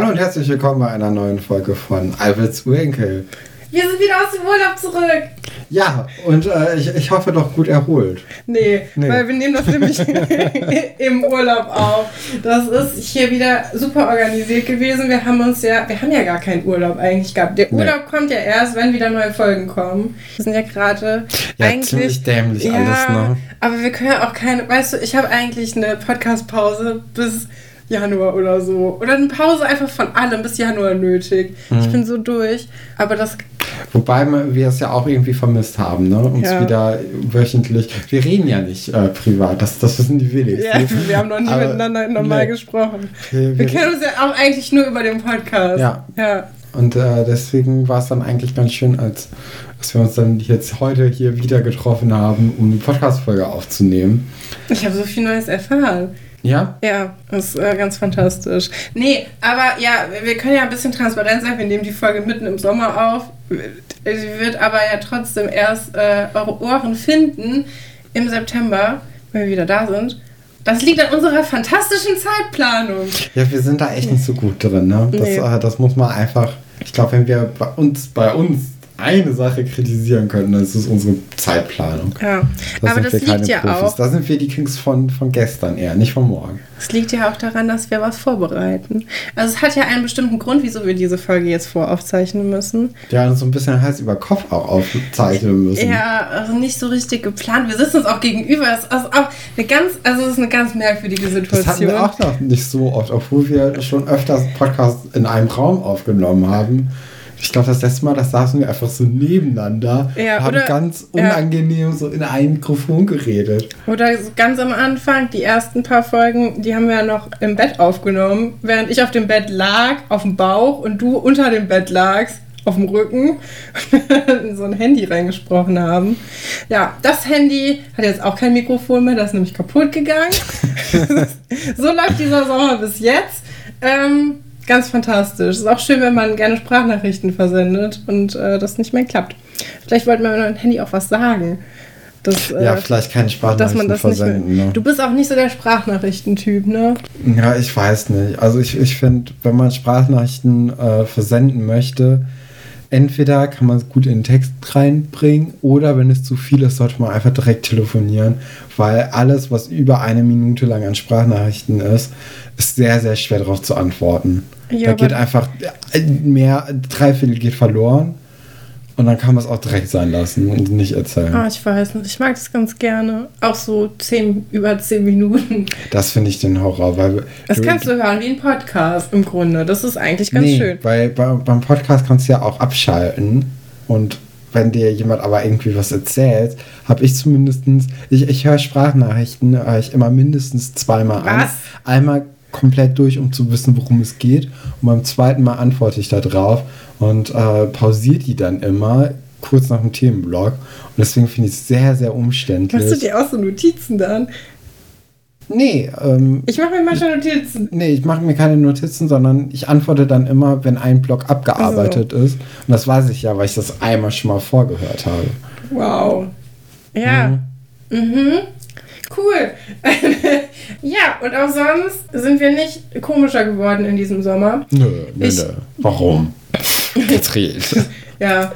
Hallo und herzlich willkommen bei einer neuen Folge von Alberts Winkel. Wir sind wieder aus dem Urlaub zurück. Ja, und äh, ich, ich hoffe doch gut erholt. Nee, nee. weil wir nehmen das nämlich im Urlaub auf. Das ist hier wieder super organisiert gewesen. Wir haben uns ja, wir haben ja gar keinen Urlaub eigentlich gehabt. Der Urlaub nee. kommt ja erst, wenn wieder neue Folgen kommen. Wir sind ja gerade ja, eigentlich ziemlich dämlich ja, alles, ne? Aber wir können ja auch keine, weißt du, ich habe eigentlich eine Podcast-Pause bis Januar oder so. Oder eine Pause einfach von allem bis Januar nötig. Mhm. Ich bin so durch. Aber das. Wobei wir es ja auch irgendwie vermisst haben, ne? Uns ja. wieder wöchentlich. Wir reden ja nicht äh, privat, das, das wissen die wenigsten. Ja, wir haben noch nie Aber, miteinander normal nee. gesprochen. Wir, wir, kennen uns ja auch eigentlich nur über den Podcast. Ja. ja. Und äh, deswegen war es dann eigentlich ganz schön, als, als wir uns dann jetzt heute hier wieder getroffen haben, um die Podcast-Folge aufzunehmen. Ich habe so viel Neues erfahren. Ja? Ja, ist äh, ganz fantastisch. Nee, aber ja, wir können ja ein bisschen transparent sein. Wir nehmen die Folge mitten im Sommer auf. Sie wird aber ja trotzdem erst äh, eure Ohren finden im September, wenn wir wieder da sind. Das liegt an unserer fantastischen Zeitplanung. Ja, wir sind da echt nicht so gut drin, ne? Das, nee. äh, das muss man einfach. Ich glaube, wenn wir bei uns, bei uns eine Sache kritisieren können, das ist unsere Zeitplanung. Ja, da aber das liegt ja Profis. auch. Da sind wir die Kings von, von gestern eher, nicht von morgen. Es liegt ja auch daran, dass wir was vorbereiten. Also es hat ja einen bestimmten Grund, wieso wir diese Folge jetzt voraufzeichnen müssen. Ja, so ein bisschen Hals über Kopf auch aufzeichnen müssen. Ja, also nicht so richtig geplant. Wir sitzen uns auch gegenüber. Es ist auch eine ganz, also es ist eine ganz merkwürdige Situation. Das hatten wir auch noch nicht so oft, obwohl wir schon öfters Podcasts in einem Raum aufgenommen haben. Ich glaube, das letzte Mal, das saßen wir einfach so nebeneinander ja, haben oder, ganz unangenehm ja. so in ein Mikrofon geredet. Oder ganz am Anfang, die ersten paar Folgen, die haben wir ja noch im Bett aufgenommen, während ich auf dem Bett lag, auf dem Bauch und du unter dem Bett lagst auf dem Rücken in so ein Handy reingesprochen haben. Ja, das Handy hat jetzt auch kein Mikrofon mehr, das ist nämlich kaputt gegangen. so läuft dieser Sommer bis jetzt. Ähm, Ganz fantastisch. Ist auch schön, wenn man gerne Sprachnachrichten versendet und äh, das nicht mehr klappt. Vielleicht wollten wir mit dem Handy auch was sagen. Dass, ja, äh, vielleicht keine Sprachnachrichten versenden. Ne? Du bist auch nicht so der Sprachnachrichtentyp, ne? Ja, ich weiß nicht. Also ich, ich finde, wenn man Sprachnachrichten äh, versenden möchte, entweder kann man es gut in den Text reinbringen oder wenn es zu viel ist, sollte man einfach direkt telefonieren, weil alles, was über eine Minute lang an Sprachnachrichten ist, ist sehr, sehr schwer darauf zu antworten. Ja, da geht einfach mehr, drei Viertel geht verloren. Und dann kann man es auch direkt sein lassen und nicht erzählen. Ah, ich weiß nicht. Ich mag das ganz gerne. Auch so zehn, über zehn Minuten. Das finde ich den Horror. Weil das kannst du hören wie ein Podcast im Grunde. Das ist eigentlich ganz nee, schön. Weil bei, beim Podcast kannst du ja auch abschalten. Und wenn dir jemand aber irgendwie was erzählt, habe ich zumindest, ich, ich höre Sprachnachrichten höre ich immer mindestens zweimal was? an. Einmal komplett durch, um zu wissen, worum es geht. Und beim zweiten Mal antworte ich da drauf und äh, pausiere die dann immer kurz nach dem Themenblock. Und deswegen finde ich es sehr, sehr umständlich. Machst du dir auch so Notizen dann? Nee. Ähm, ich mache mir manchmal Notizen. Nee, ich mache mir keine Notizen, sondern ich antworte dann immer, wenn ein Block abgearbeitet also. ist. Und das weiß ich ja, weil ich das einmal schon mal vorgehört habe. Wow. Ja. Mhm. mhm. Cool. ja, und auch sonst sind wir nicht komischer geworden in diesem Sommer. Nö, nö, ich, nö. Warum? Jetzt redet. ja.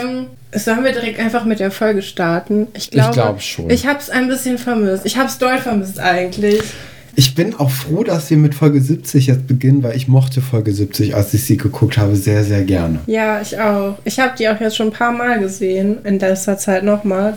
Ähm, Sollen wir direkt einfach mit der Folge starten? Ich glaube ich glaub schon. Ich habe es ein bisschen vermisst. Ich habe es doll vermisst eigentlich. Ich bin auch froh, dass wir mit Folge 70 jetzt beginnen, weil ich mochte Folge 70, als ich sie geguckt habe, sehr, sehr gerne. Ja, ich auch. Ich habe die auch jetzt schon ein paar Mal gesehen, in letzter Zeit nochmal.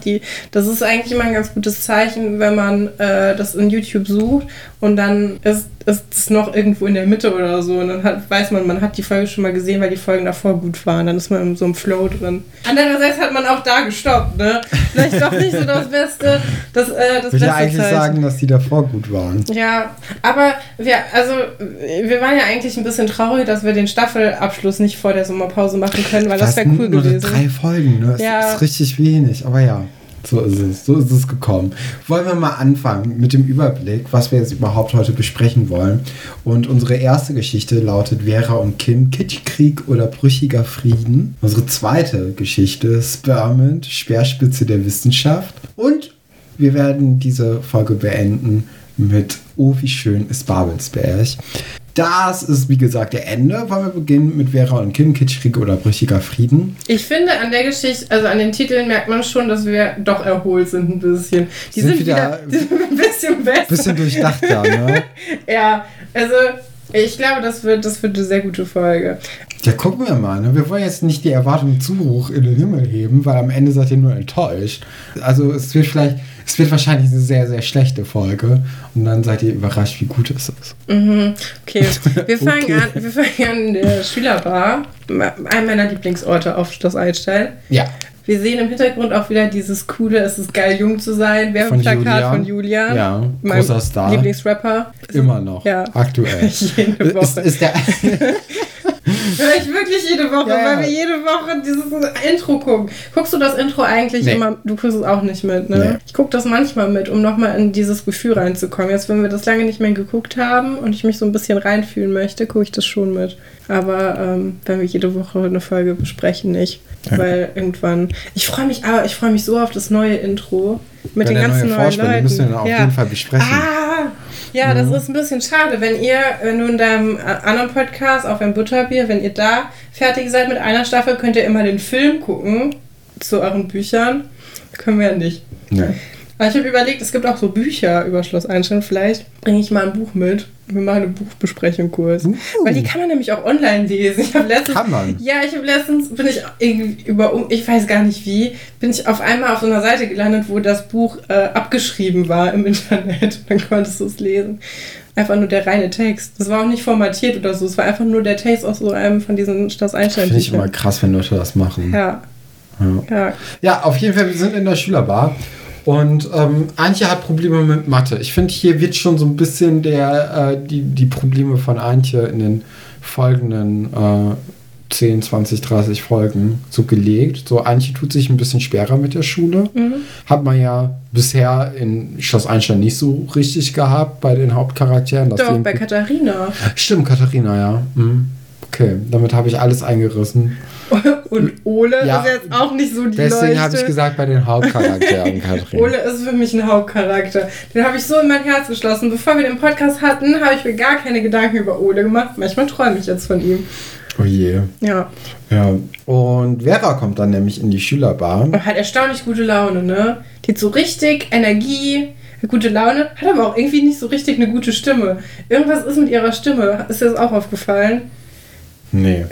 das ist eigentlich immer ein ganz gutes Zeichen, wenn man äh, das in YouTube sucht und dann ist ist es noch irgendwo in der Mitte oder so. Und dann hat, weiß man, man hat die Folge schon mal gesehen, weil die Folgen davor gut waren. Dann ist man in so einem Flow drin. Andererseits hat man auch da gestoppt, ne? Vielleicht doch nicht so das Beste. Das, äh, das ich würde ja eigentlich Zeichen. sagen, dass die davor gut waren. Ja, aber wir, also, wir waren ja eigentlich ein bisschen traurig, dass wir den Staffelabschluss nicht vor der Sommerpause machen können, weil das, das wäre cool nur gewesen. Drei Folgen, ne? Das ja. ist richtig wenig, aber ja. So ist es, so ist es gekommen. Wollen wir mal anfangen mit dem Überblick, was wir jetzt überhaupt heute besprechen wollen. Und unsere erste Geschichte lautet Vera und Kim, Kitschkrieg oder brüchiger Frieden. Unsere zweite Geschichte, Spermint, Speerspitze der Wissenschaft. Und wir werden diese Folge beenden mit Oh, wie schön ist Babelsberg. Das ist, wie gesagt, der Ende, weil wir beginnen mit Vera und Kim, Kitschkrieg oder brüchiger Frieden. Ich finde, an der Geschichte, also an den Titeln merkt man schon, dass wir doch erholt sind ein bisschen. Die Sind sind, wieder- wieder, die sind ein bisschen besser. Bisschen durchdachter, ne? Ja, also ich glaube, das wird, das wird eine sehr gute Folge. Ja, gucken wir mal. Ne? Wir wollen jetzt nicht die Erwartungen zu hoch in den Himmel heben, weil am Ende seid ihr nur enttäuscht. Also es wird vielleicht, es wird wahrscheinlich eine sehr, sehr schlechte Folge und dann seid ihr überrascht, wie gut es ist. Mhm. Okay, wir fangen, Okay. An, wir fangen an in der Schülerbar. Ein meiner Lieblingsorte auf Schloss Einstein. Ja, Wir sehen im Hintergrund auch wieder dieses coole, es ist geil, jung zu sein. Von Werbeplakat Julian. von Julian. Ja, mein großer Star. Lieblingsrapper. immer noch. Ja. Aktuell. Jede Ist, Woche. ist der, Höre ich wirklich jede Woche, Ja, ja. weil wir jede Woche dieses Intro gucken. Guckst du das Intro eigentlich Nee. immer? Du guckst es auch nicht mit, ne? Nee. Ich gucke das manchmal mit, um nochmal in dieses Gefühl reinzukommen. Jetzt, wenn wir das lange nicht mehr geguckt haben und ich mich so ein bisschen reinfühlen möchte, gucke ich das schon mit. Aber ähm, wenn wir jede Woche eine Folge besprechen, nicht. Ja. Weil irgendwann. Ich freue mich, aber ich freue mich so auf das neue Intro. Mit Ja, den ganzen neue neuen Vorspann, den Leuten. müssen wir dann auf jeden Fall besprechen. Ah, ja, das ist ein bisschen schade. Wenn ihr, wenn du in deinem äh, anderen Podcast, auf ein Butterbier, wenn ihr da fertig seid mit einer Staffel, könnt ihr immer den Film gucken zu euren Büchern. Können wir ja nicht. ja. Aber ich habe überlegt, es gibt auch so Bücher über Schloss Einstein. Vielleicht bringe ich mal ein Buch mit. Wir machen eine Buchbesprechung kurz. Uh. Weil die kann man nämlich auch online lesen. Ich letztens. Kann man? Ja, ich habe letztens, bin ich irgendwie über, um- ich weiß gar nicht wie, bin ich auf einmal auf so einer Seite gelandet, wo das Buch äh, abgeschrieben war im Internet. Dann konntest du es lesen. Einfach nur der reine Text. Das war auch nicht formatiert oder so. Es war einfach nur der Text aus so einem von diesen Schloss Einstein Finde ich immer krass, wenn Leute das machen. Ja, Ja. ja. Ja, auf jeden Fall, wir sind in der Schülerbar. Und ähm, Antje hat Probleme mit Mathe. Ich finde, hier wird schon so ein bisschen der, äh, die, die Probleme von Antje in den folgenden äh, 10, 20, 30 Folgen so gelegt. So, Antje tut sich ein bisschen schwerer mit der Schule. Hat man ja bisher in Schloss Einstein nicht so richtig gehabt bei den Hauptcharakteren. Doch, bei Katharina. Stimmt, Katharina, ja. Mhm. Okay, damit habe ich alles eingerissen. Und Ole Ja, ist jetzt auch nicht so die Deswegen habe ich gesagt, bei den Hauptcharakteren, Katharina. Ole ist für mich ein Hauptcharakter. Den habe ich so in mein Herz geschlossen. Bevor wir den Podcast hatten, habe ich mir gar keine Gedanken über Ole gemacht. Manchmal träume ich jetzt von ihm. Oh je. Ja. Ja. Und Vera kommt dann nämlich in die Schülerbar. Und hat erstaunlich gute Laune, ne? Die hat so richtig Energie, gute Laune, hat aber auch irgendwie nicht so richtig eine gute Stimme. Irgendwas ist mit ihrer Stimme. Ist dir das auch aufgefallen? Nee.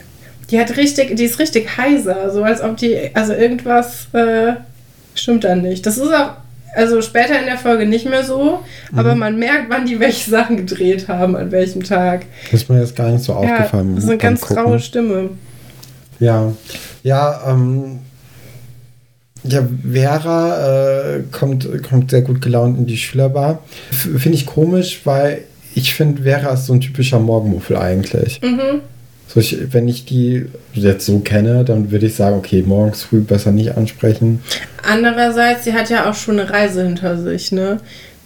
Die hat richtig, die ist richtig heiser, so als ob die, also irgendwas äh, stimmt da nicht. Das ist auch, also später in der Folge nicht mehr so, aber man merkt, wann die welche Sachen gedreht haben, an welchem Tag. Das ist mir jetzt gar nicht so aufgefallen. ja, das ist eine ganz Gucken. raue Stimme. Ja. Ja, ähm. Ja, Vera äh, kommt, kommt sehr gut gelaunt in die Schülerbar. Finde ich komisch, weil ich finde, Vera ist so ein typischer Morgenmuffel eigentlich. Mhm. So ich, wenn ich die jetzt so kenne, dann würde ich sagen, okay, morgens früh besser nicht ansprechen. Andererseits, sie hat ja auch schon eine Reise hinter sich, ne?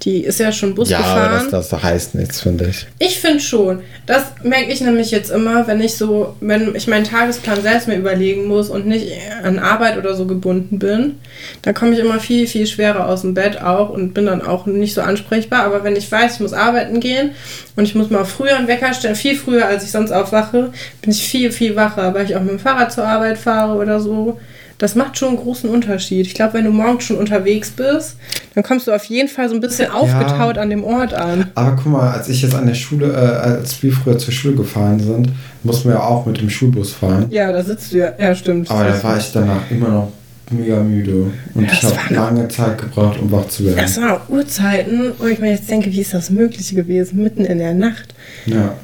Die ist ja schon Bus ja, aber gefahren. das, das heißt nichts, finde ich. Ich finde schon. Das merke ich nämlich jetzt immer, wenn ich so, wenn ich meinen Tagesplan selbst mir überlegen muss und nicht an Arbeit oder so gebunden bin, dann komme ich immer viel, viel schwerer aus dem Bett auch und bin dann auch nicht so ansprechbar. Aber wenn ich weiß, ich muss arbeiten gehen und ich muss mal früher einen Wecker stellen, viel früher, als ich sonst aufwache, bin ich viel, viel wacher, weil ich auch mit dem Fahrrad zur Arbeit fahre oder so. Das macht schon einen großen Unterschied. Ich glaube, wenn du morgens schon unterwegs bist, dann kommst du auf jeden Fall so ein bisschen aufgetaut an dem Ort an. Aber guck mal, als ich jetzt an der Schule, äh, als wir früher zur Schule gefahren sind, mussten wir ja auch mit dem Schulbus fahren. Ja, da sitzt du ja. Ja, stimmt. Aber da war ich danach immer noch mega müde. Und Ja, ich habe lange Zeit gebraucht, um wach zu werden. Das waren auch Uhrzeiten, wo ich mir jetzt denke, wie ist das möglich gewesen, mitten in der Nacht. Ja.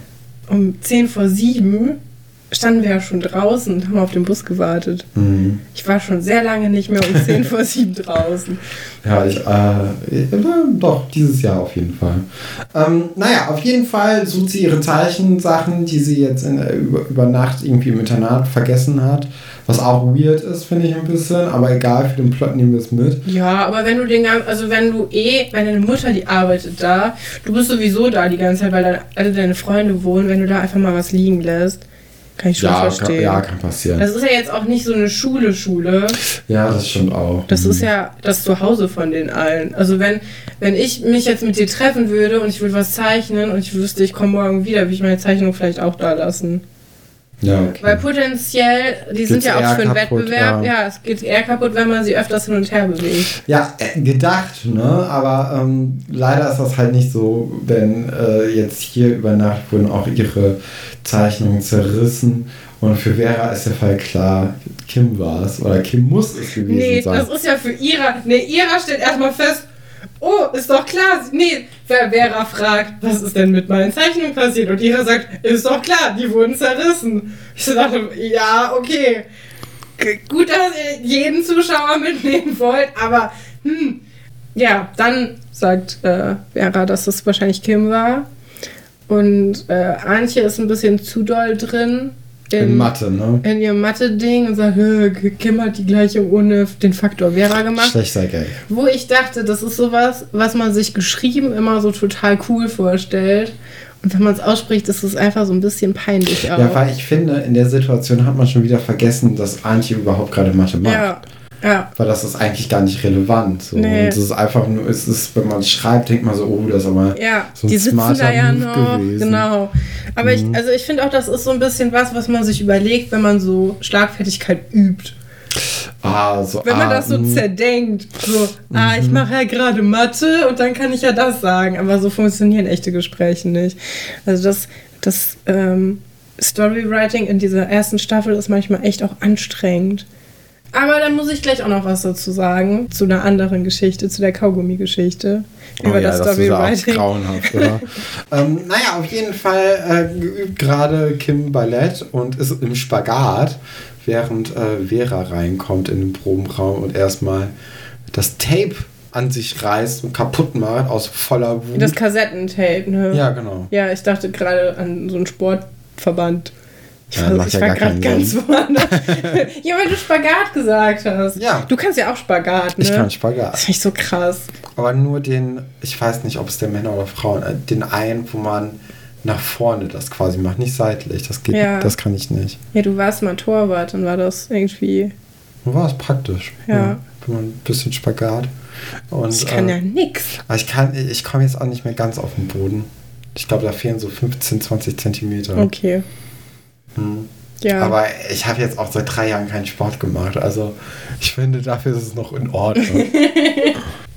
Um 10 vor 7 standen wir ja schon draußen und haben auf den Bus gewartet. Mhm. Ich war schon sehr lange nicht mehr um 10 vor 7 draußen. Ja, ich, äh, äh, doch, dieses Jahr auf jeden Fall. Ähm, naja, auf jeden Fall sucht sie ihre Zeichensachen, die sie jetzt in, äh, über, über Nacht irgendwie im Internat vergessen hat. Was auch weird ist, finde ich ein bisschen. Aber egal, für den Plot nehmen wir es mit. Ja, aber wenn du den ganzen, also wenn du eh, wenn deine Mutter, die arbeitet da, du bist sowieso da die ganze Zeit, weil da alle deine Freunde wohnen, wenn du da einfach mal was liegen lässt, Kann ich schon Ja, kann, verstehen. ja, kann passieren. Das ist ja jetzt auch nicht so eine Schule-Schule. ja, das stimmt auch. Das Mhm. ist ja das Zuhause von den allen. Also wenn, wenn ich mich jetzt mit dir treffen würde und ich würde was zeichnen und ich wüsste, ich komme morgen wieder, würde ich meine Zeichnung vielleicht auch da lassen. Ja, okay. Weil potenziell, die sind Geht's ja auch für einen kaputt, Wettbewerb, ja. ja. es geht eher kaputt, wenn man sie öfters hin und her bewegt. Ja, äh, gedacht, ne? Aber ähm, leider ist das halt nicht so, wenn äh, jetzt hier über Nacht wurden auch ihre Zeichnungen zerrissen. Und für Vera ist der Fall klar, Kim war es. Oder Kim muss es gewesen Nee, sein. das ist ja für Ira. Nee, Ira steht erstmal fest. Oh, ist doch klar. Nee, Vera fragt, was ist denn mit meinen Zeichnungen passiert? Und Ira sagt, ist doch klar, die wurden zerrissen. Ich dachte, ja, okay. Gut, dass ihr jeden Zuschauer mitnehmen wollt, aber hm. Ja, dann sagt äh, Vera, dass es wahrscheinlich Kim war. Und äh, Antje ist ein bisschen zu doll drin. In Mathe, ne? in ihrem Mathe-Ding und sagt, "Hö, Kim hat die gleiche ohne den Faktor Vera gemacht. Schlechter Gag. Wo ich dachte, das ist sowas, was man sich geschrieben immer so total cool vorstellt. Und wenn man es ausspricht, ist es einfach so ein bisschen peinlich auch. Ja, weil ich finde, in der Situation hat man schon wieder vergessen, dass Antje überhaupt gerade Mathe macht. ja, ja. Weil das ist eigentlich gar nicht relevant. So. Nee. Und es ist einfach nur, es ist, wenn man schreibt, denkt man so, oh, das ist aber Ja, so ein die sitzen smarter da ja Move noch. gewesen. Genau. Aber Mhm. ich, also ich finde auch, das ist so ein bisschen was, was man sich überlegt, wenn man so Schlagfertigkeit übt. Ah, so, Wenn man ah, das so zerdenkt. So, ah, ich mache ja gerade Mathe und dann kann ich ja das sagen. Aber so funktionieren echte Gespräche nicht. Also das, das ähm, Storywriting in dieser ersten Staffel ist manchmal echt auch anstrengend. Aber dann muss ich gleich auch noch was dazu sagen. Zu einer anderen Geschichte, zu der Kaugummi-Geschichte. Oh Über ja, das das ist ja auch Storywriting. grauenhaft, oder? ähm, naja, auf jeden Fall äh, geübt gerade Kim Ballett und ist im Spagat, während äh, Vera reinkommt in den Probenraum und erstmal das Tape an sich reißt und kaputt macht aus voller Wut. Das Kassettentape, ne? ja, genau. Ja, ich dachte gerade an so einen Sportverband. Ich Ja, war, ich ja war gar gerade ganz woanders. ja, weil du Spagat gesagt hast. Ja. Du kannst ja auch Spagat, ne? Ich kann Das Spagat. finde ich so krass. Aber nur den, ich weiß nicht, ob es der Männer oder Frauen, äh, den einen, wo man nach vorne das quasi macht, nicht seitlich. Das geht, Ja. das kann ich nicht. Ja, du warst mal Torwart, dann war das irgendwie. War es praktisch. Ja. Wenn man ein bisschen Spagat. Und, Ich kann äh, ja nix. Aber ich kann, ich komme jetzt auch nicht mehr ganz auf den Boden. Ich glaube, da fehlen so 15, 20 Zentimeter. Okay. Hm. Ja. Aber ich habe jetzt auch seit drei Jahren keinen Sport gemacht. Also ich finde, dafür ist es noch in Ordnung.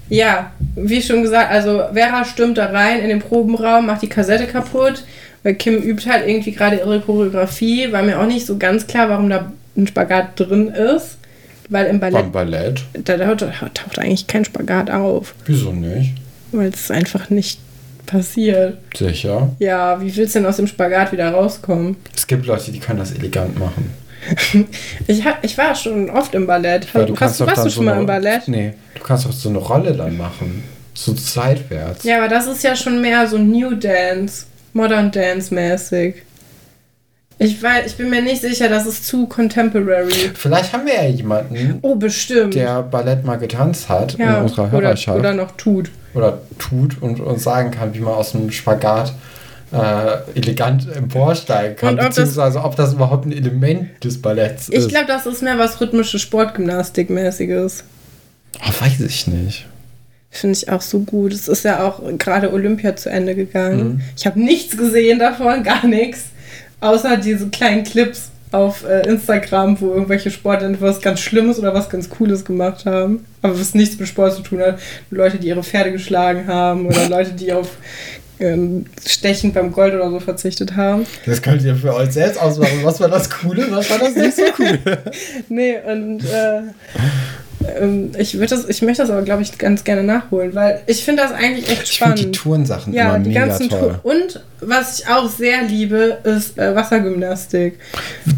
Ja, wie schon gesagt, also Vera stürmt da rein in den Probenraum, macht die Kassette kaputt, weil Kim übt halt irgendwie gerade ihre Choreografie. War mir auch nicht so ganz klar, warum da ein Spagat drin ist. Weil im Ballett, Beim Ballett? da taucht, taucht eigentlich kein Spagat auf. Wieso nicht? Weil es einfach nicht passiert. Sicher. Ja, wie willst du denn aus dem Spagat wieder rauskommen? Es gibt Leute, die können das elegant machen. Ich, hab, ich war schon oft im Ballett. Weil Hast, warst du schon mal eine, im Ballett? Nee, du kannst doch so eine Rolle dann machen. So seitwärts. Ja, aber das ist ja schon mehr so New Dance, Modern Dance mäßig. Ich, weiß, ich bin mir nicht sicher, das ist zu contemporary. Vielleicht haben wir ja jemanden, Oh, bestimmt. der Ballett mal getanzt hat ja, in unserer oder, Hörerschaft. oder noch tut. oder tut und uns sagen kann, wie man aus dem Spagat äh, elegant emporsteigen kann, Und ob das- beziehungsweise ob das überhaupt ein Element des Balletts Ich ist. glaube, das ist mehr was rhythmische Sportgymnastik-mäßiges. oh, weiß ich nicht. Finde ich auch so gut. Es ist ja auch gerade Olympia zu Ende gegangen. Mhm. Ich habe nichts gesehen davon, gar nichts. Außer diese kleinen Clips auf äh, Instagram, wo irgendwelche Sportler was ganz Schlimmes oder was ganz Cooles gemacht haben. Aber was nichts mit Sport zu tun hat. Leute, die ihre Pferde geschlagen haben oder Leute, die auf ähm, Stechen beim Gold oder so verzichtet haben. Das könnt ihr für euch selbst ausmachen. Was war das Coole, was war das nicht so cool? Nee, und äh, ähm, ich, das, ich möchte das aber, glaube ich, ganz gerne nachholen, weil ich finde das eigentlich echt Ich finde die spannend. Tourensachen Ja, immer die mega ganzen toll. Tour. Und was ich auch sehr liebe, ist äh, Wassergymnastik.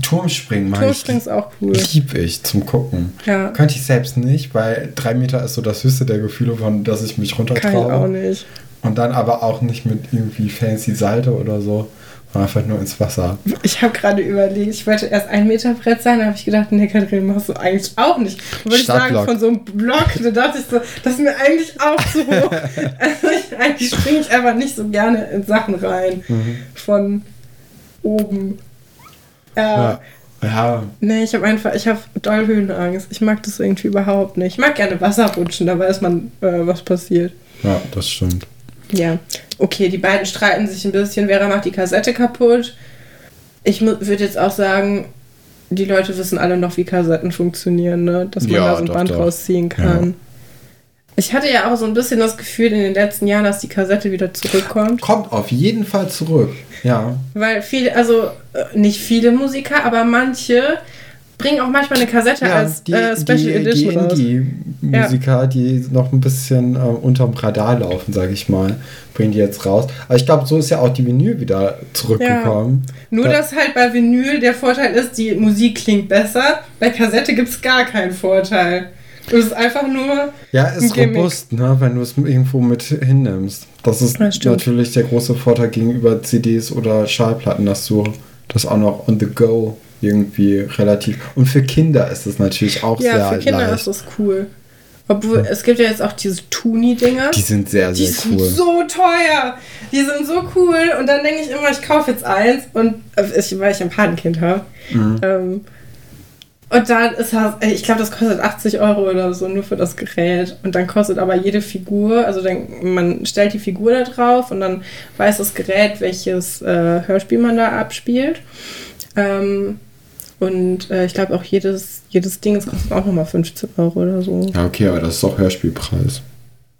Turmspringen mag Turmspringen ist auch cool. ich. Lieb ich zum Gucken. Ja. Könnte ich selbst nicht, weil drei Meter ist so das höchste der Gefühle, von dass ich mich Kann ich auch runtertraue. nicht. Und dann aber auch nicht mit irgendwie fancy Salto oder so, sondern einfach nur ins Wasser. Ich habe gerade überlegt, ich wollte erst ein Meter Brett sein, da habe ich gedacht, nee, Katrin, machst du eigentlich auch nicht. Würde ich sagen, von so einem Block, da dachte ich so, das ist mir eigentlich auch zu hoch. also ich, eigentlich springe ich einfach nicht so gerne in Sachen rein. Mhm. Von oben. Ja. Ja. Nee, ich habe einfach, ich habe doll Höhenangst. Ich mag das irgendwie überhaupt nicht. Ich mag gerne Wasser rutschen, da weiß man, äh, was passiert. Ja, das stimmt. Ja. Okay, die beiden streiten sich ein bisschen. Vera macht die Kassette kaputt. Ich würde jetzt auch sagen, die Leute wissen alle noch, wie Kassetten funktionieren, ne? Dass man Ja, da so ein doch, Band doch. rausziehen kann. Ja. Ich hatte ja auch so ein bisschen das Gefühl in den letzten Jahren, dass die Kassette wieder zurückkommt. Kommt auf jeden Fall zurück. Ja. Weil viele, also äh, nicht viele Musiker, aber manche bringen auch manchmal eine Kassette als äh, Special die, Edition die raus. Indie-Musiker, die noch ein bisschen äh, unterm Radar laufen, sage ich mal, bringen die jetzt raus. Aber ich glaube, so ist ja auch die Vinyl wieder zurückgekommen. Nur, Da- dass halt bei Vinyl der Vorteil ist, die Musik klingt besser. Bei Kassette gibt es gar keinen Vorteil. Es ist einfach nur. Ja, ist robust, ne, wenn du es irgendwo mit hinnimmst. Das ist Das natürlich der große Vorteil gegenüber CDs oder Schallplatten, dass du das auch noch on the go irgendwie relativ. Und für Kinder ist es natürlich auch sehr Ja, für Kinder leicht. ist das cool. Obwohl, es gibt ja jetzt auch diese Tuni-Dinger. die sind sehr, Die sehr sind cool. so teuer. Die sind so cool. Und dann denke ich immer, ich kaufe jetzt eins. Und äh, ich, weil ich ein Patenkind habe. Mhm. Ähm, und dann ist das, ich glaube, das kostet 80 Euro oder so nur für das Gerät. Und dann kostet aber jede Figur, also dann, man stellt die Figur da drauf und dann weiß das Gerät, welches äh, Hörspiel man da abspielt. Ähm, und äh, ich glaube auch jedes, jedes Ding, das kostet auch nochmal 15 Euro oder so. Ja, okay, aber das ist doch Hörspielpreis.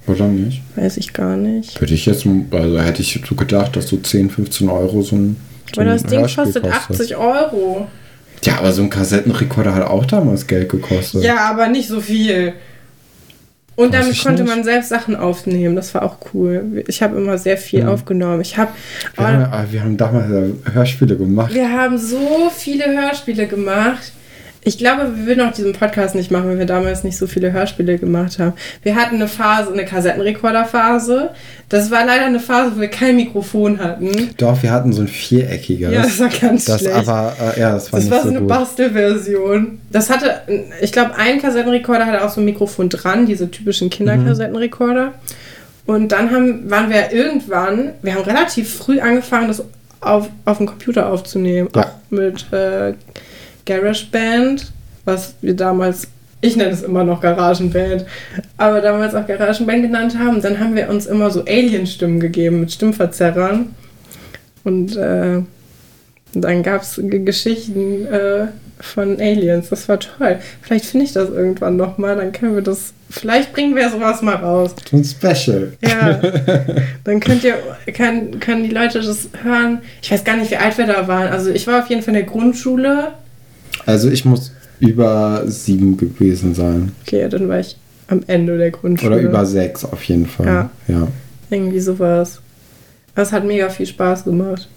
Oder nicht? Weiß ich gar nicht. Hätte ich jetzt, also hätte ich so gedacht, dass so 10, 15 Euro so ein. So Aber das Ding Hörspiel kostet 80 Euro. Ja, aber so ein Kassettenrekorder hat auch damals Geld gekostet. Ja, aber nicht so viel. Und damit konnte nicht. man selbst Sachen aufnehmen. Das war auch cool. Ich habe immer sehr viel Mhm. aufgenommen. Ich habe Wir, haben, ja- wir haben damals ja Hörspiele gemacht. wir haben so viele Hörspiele gemacht. Ich glaube, wir würden auch diesen Podcast nicht machen, wenn wir damals nicht so viele Hörspiele gemacht haben. Wir hatten eine Phase, eine Kassettenrekorder-Phase. Das war leider eine Phase, wo wir kein Mikrofon hatten. Doch, wir hatten so ein viereckiges. Ja, das war ganz das schlecht. aber, äh, ja, das war Das war so eine gut. Bastelversion. Das hatte, ich glaube, ein Kassettenrekorder hatte auch so ein Mikrofon dran, diese typischen Kinderkassettenrekorder. Und dann haben, waren wir irgendwann, wir haben relativ früh angefangen, das auf, auf dem Computer aufzunehmen. Ja. Auch mit äh, GarageBand, was wir damals, ich nenne es immer noch Garagenband, aber damals auch Garagenband genannt haben. Dann haben wir uns immer so Alien-Stimmen gegeben mit Stimmverzerrern. Und äh, dann gab es Geschichten äh, von Aliens. Das war toll. Vielleicht finde ich das irgendwann nochmal. Dann können wir das. Vielleicht bringen wir sowas mal raus. Ein Special. Ja. dann könnt ihr, kann, können die Leute das hören. Ich weiß gar nicht, wie alt wir da waren. Also ich war auf jeden Fall in der Grundschule. Also ich muss über sieben gewesen sein. Okay, dann war ich am Ende der Grundschule. Oder über sechs auf jeden Fall. Ja. ja. Irgendwie sowas. Das hat mega viel Spaß gemacht.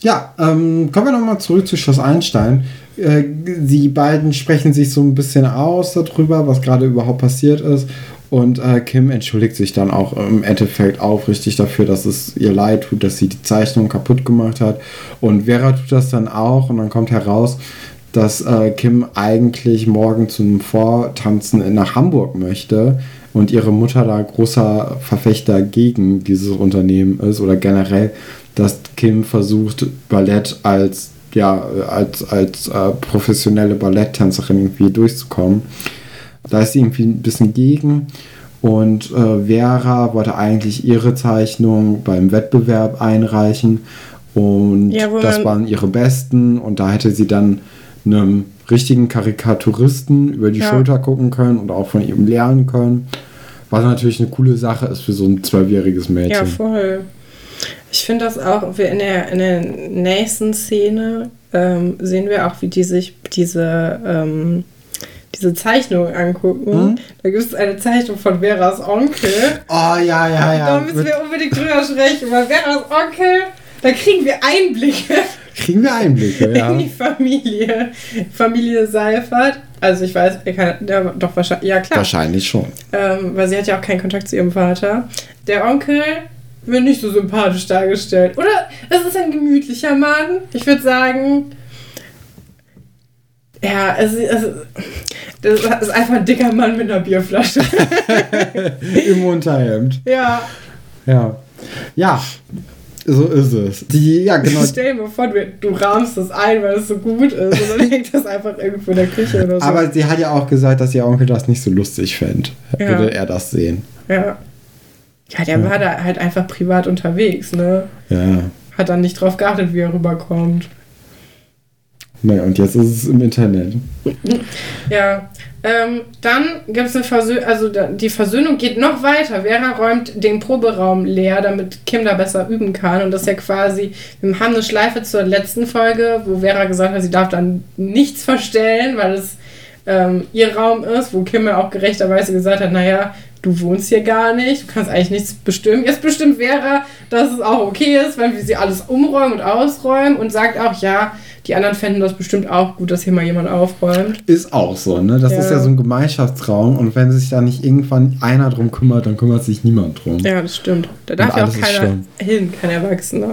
Ja, ähm, kommen wir nochmal zurück zu Schloss Einstein. Äh, die beiden sprechen sich so ein bisschen aus darüber, was gerade überhaupt passiert ist. Und äh, Kim entschuldigt sich dann auch im Endeffekt aufrichtig dafür, dass es ihr leid tut, dass sie die Zeichnung kaputt gemacht hat. Und Vera tut das dann auch. Und dann kommt heraus, dass äh, Kim eigentlich morgen zum Vortanzen nach Hamburg möchte und ihre Mutter da großer Verfechter gegen dieses Unternehmen ist oder generell, dass Kim versucht, Ballett als ja als, als äh, professionelle Balletttänzerin irgendwie durchzukommen. Da ist sie irgendwie ein bisschen gegen. Und äh, Vera wollte eigentlich ihre Zeichnung beim Wettbewerb einreichen. Und Ja, das waren ihre besten. Und da hätte sie dann einem richtigen Karikaturisten über die Ja. Schulter gucken können und auch von ihm lernen können. Was natürlich eine coole Sache ist für so ein zwölfjähriges Ja, Mädchen. voll. Ich finde das auch, wir in der, in der nächsten Szene ähm, sehen wir auch, wie die sich diese, ähm, diese Zeichnung angucken. Mhm. Da gibt es eine Zeichnung von Veras Onkel. Oh ja, ja, ja. da müssen wir unbedingt drüber sprechen, weil Veras Onkel, da kriegen wir Einblicke Kriegen wir Einblicke, ja. in die Familie. Familie Seifert. Also ich weiß, er kann, ja, doch wahrscheinlich, ja klar. Wahrscheinlich schon. Ähm, weil sie hat ja auch keinen Kontakt zu ihrem Vater. Der Onkel wird nicht so sympathisch dargestellt. Oder es ist ein gemütlicher Mann. Ich würde sagen. Ja, es, es, das ist einfach ein dicker Mann mit einer Bierflasche. Im Unterhemd. ja. Ja. Ja. So ist es. Die, ja, genau. Stell dir mal vor, du, du rahmst das ein, weil es so gut ist und dann hängt das einfach irgendwo in der Küche oder so. Aber sie hat ja auch gesagt, dass ihr Onkel das nicht so lustig fände. Ja. Würde er das sehen. ja. Ja, der war da halt einfach privat unterwegs, ne? Ja. Hat dann nicht drauf geachtet, wie er rüberkommt. Naja, und jetzt ist es im Internet. Ja, ähm, dann gibt es eine Versöhnung, also die Versöhnung geht noch weiter. Vera räumt den Proberaum leer, damit Kim da besser üben kann. Und das ist ja quasi, wir haben eine Schleife zur letzten Folge, wo Vera gesagt hat, sie darf dann nichts verstellen, weil es ähm, ihr Raum ist, wo Kim ja auch gerechterweise gesagt hat, naja, du wohnst hier gar nicht, du kannst eigentlich nichts bestimmen. Jetzt bestimmt Vera, dass es auch okay ist, wenn wir sie alles umräumen und ausräumen und sagt auch, ja, die anderen fänden das bestimmt auch gut, dass hier mal jemand aufräumt. Ist auch so, ne? Das Ja. ist ja so ein Gemeinschaftsraum und wenn sich da nicht irgendwann einer drum kümmert, dann kümmert sich niemand drum. Ja, das stimmt. Da darf Und ja auch keiner hin, kein Erwachsener.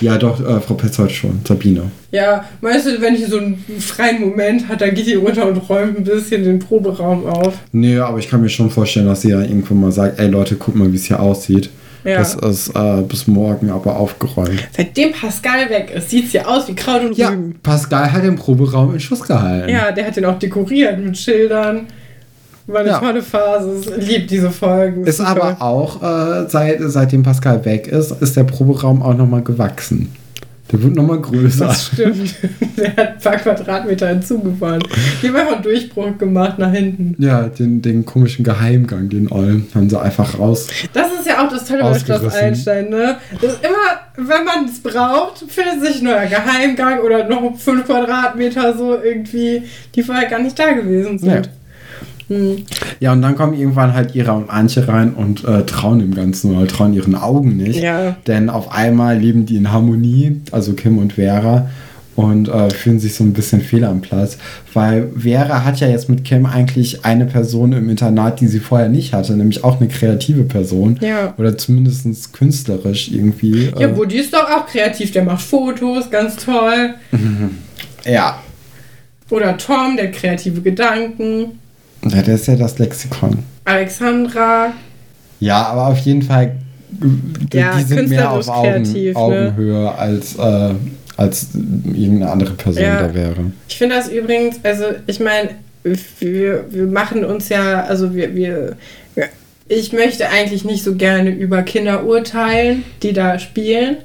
Ja, doch, äh, Frau Petzold schon, Sabine. Ja, weißt du, wenn die so einen freien Moment hat, dann geht die runter und räumt ein bisschen den Proberaum auf. Nee, aber ich kann mir schon vorstellen, dass sie ja irgendwann mal sagt, ey Leute, guck mal, wie es hier aussieht. Ja. Das ist äh, bis morgen aber aufgeräumt. Seitdem Pascal weg ist, sieht sie aus wie Kraut und Ja, Rüben. Pascal hat den Proberaum in Schuss gehalten. Ja, der hat den auch dekoriert mit Schildern. War eine Ja. tolle Phase. Ich liebe diese Folgen. Ist Super. aber auch, äh, seit, seitdem Pascal weg ist, ist der Proberaum auch nochmal gewachsen. Der wird nochmal größer. Das stimmt. Der hat ein paar Quadratmeter hinzugefahren. Die haben einfach einen Durchbruch gemacht nach hinten. Ja, den, den komischen Geheimgang, den Ollen, haben sie einfach raus. Das ist ja auch das Tolle bei Schloss. Einstein, ne? Das ist immer, wenn man es braucht, findet sich ein neuer Geheimgang oder noch fünf Quadratmeter so irgendwie, die vorher gar nicht da gewesen sind. Ja. Hm. Ja, und dann kommen irgendwann halt Ira und Antje rein und äh, trauen dem Ganzen oder trauen ihren Augen nicht. Ja. Denn auf einmal leben die in Harmonie, also Kim und Vera, und äh, fühlen sich so ein bisschen fehl am Platz. Weil Vera hat ja jetzt mit Kim eigentlich eine Person im Internat, die sie vorher nicht hatte, nämlich auch eine kreative Person. Ja. Oder zumindest künstlerisch irgendwie. Ja, äh, wo die ist doch auch kreativ, der macht Fotos, ganz toll. ja. Oder Tom, der kreative Gedanken. Ja, das ist ja das Lexikon. Alexandra. Ja, aber auf jeden Fall, die, Ja, die sind mehr auf Augen, kreativ, ne? Augenhöhe als, äh, als irgendeine andere Person Ja. da wäre. Ich finde das übrigens, also ich meine, wir, wir machen uns ja, also wir, wir, ich möchte eigentlich nicht so gerne über Kinder urteilen, die da spielen.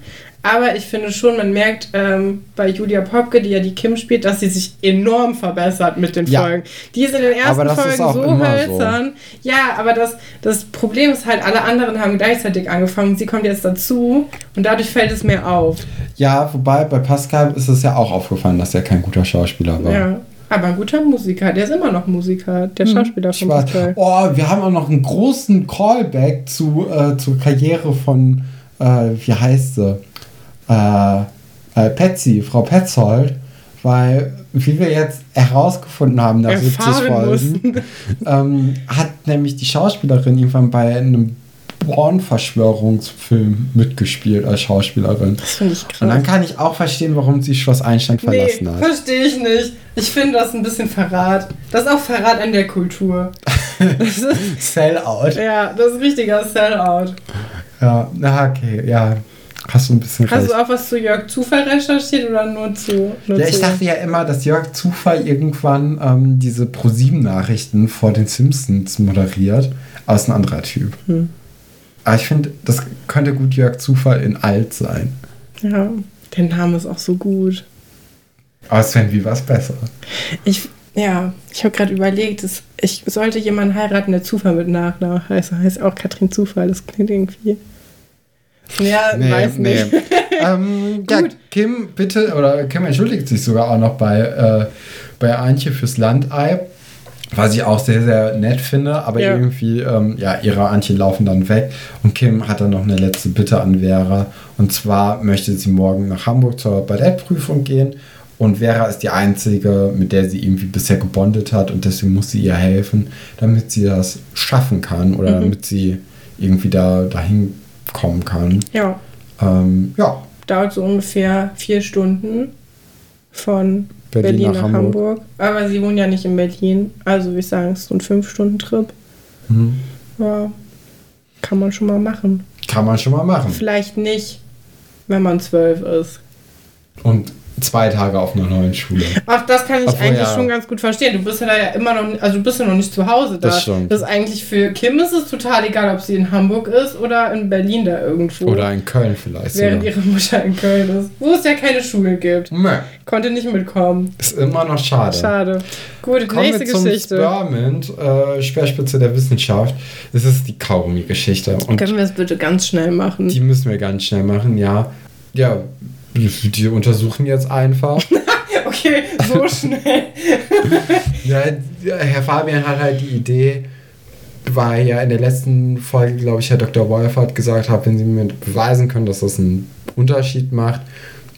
Aber ich finde schon, man merkt ähm, bei Julia Popke, die ja die Kim spielt, dass sie sich enorm verbessert mit den Ja. Folgen. Die ist in den ersten Folgen so hölzern. Ja, aber das, das Problem ist halt, alle anderen haben gleichzeitig angefangen. Sie kommt jetzt dazu und dadurch fällt es mir auf. Ja, wobei bei Pascal ist es ja auch aufgefallen, dass er kein guter Schauspieler war. Ja. Aber ein guter Musiker, der ist immer noch Musiker, der Schauspieler Ich von. Pascal. Oh, wir haben auch noch einen großen Callback zu, äh, zur Karriere von, äh, wie heißt sie? Äh, äh, Patsy, Frau Petzold. Weil, wie wir jetzt herausgefunden haben nach 70 Erfahren Folgen, ähm, hat nämlich die Schauspielerin irgendwann bei einem Born-Verschwörungsfilm mitgespielt als Schauspielerin. Das finde ich Und dann krass. kann ich auch verstehen, warum sie Schloss Einstein Nee, verlassen hat. verstehe ich nicht. Ich finde das ein bisschen Verrat. Das ist auch Verrat an der Kultur. Das ist, Sellout. ja, das ist richtiger Sellout. Ja, na okay, ja. Hast du ein bisschen Hast recht. du auch was zu Jörg Zufall recherchiert oder nur zu. Nur Ja, ich dachte ja immer, dass Jörg Zufall irgendwann ähm, diese ProSieben-Nachrichten vor den Simpsons moderiert. Aber ist ein anderer Typ. Hm. Aber ich finde, das könnte gut Jörg Zufall in alt sein. Ja, der Name ist auch so gut. Aber es wäre wie was besser. Ich, ja, ich habe gerade überlegt, dass ich sollte jemanden heiraten, der Zufall mit Nachnamen heißt. Heißt auch Katrin Zufall. Das klingt irgendwie. Ja, weiß nicht. ähm, ja, Gut. Kim, bitte, oder Kim entschuldigt sich sogar auch noch bei, äh, bei Antje fürs Landei. Was ich auch sehr, sehr nett finde, aber Ja. irgendwie, ähm, ja, ihre Antje laufen dann weg und Kim hat dann noch eine letzte Bitte an Vera. Und zwar möchte sie morgen nach Hamburg zur Ballettprüfung gehen und Vera ist die einzige, mit der sie irgendwie bisher gebondet hat und deswegen muss sie ihr helfen, damit sie das schaffen kann oder Mhm. damit sie irgendwie da dahin kommen kann. Ja, Ähm, ja, dauert so ungefähr vier Stunden von Berlin Berlin, nach nach, Hamburg. Hamburg. Aber sie wohnen ja nicht in Berlin. Also wir sagen, es ist so ein Fünf-Stunden-Trip. Mhm. Ja, kann man schon mal machen. kann man schon mal machen. Vielleicht nicht, wenn man zwölf ist. Und zwei Tage auf einer neuen Schule. Ach, das kann ich Obwohl, eigentlich ja. schon ganz gut verstehen. Du bist ja da ja immer noch, also du bist ja noch nicht zu Hause da. Das stimmt. Das ist eigentlich für Kim ist es total egal, ob sie in Hamburg ist oder in Berlin da irgendwo. Oder in Köln vielleicht während sogar. ihre Mutter in Köln ist. Wo es ja keine Schule gibt. Meh, Konnte nicht mitkommen. Ist immer noch schade. Schade. Gut, Kommen nächste wir zum Geschichte. Spearmint, äh, Speerspitze der Wissenschaft. Das ist die Kaugummi-Geschichte. Können wir es bitte ganz schnell machen? die müssen wir ganz schnell machen, ja. Ja, die, untersuchen jetzt einfach. Okay, so schnell. ja, Herr Fabian hat halt die Idee, weil ja in der letzten Folge, glaube ich, Herr Dr. Wolfert gesagt hat, wenn Sie mir beweisen können, dass das einen Unterschied macht,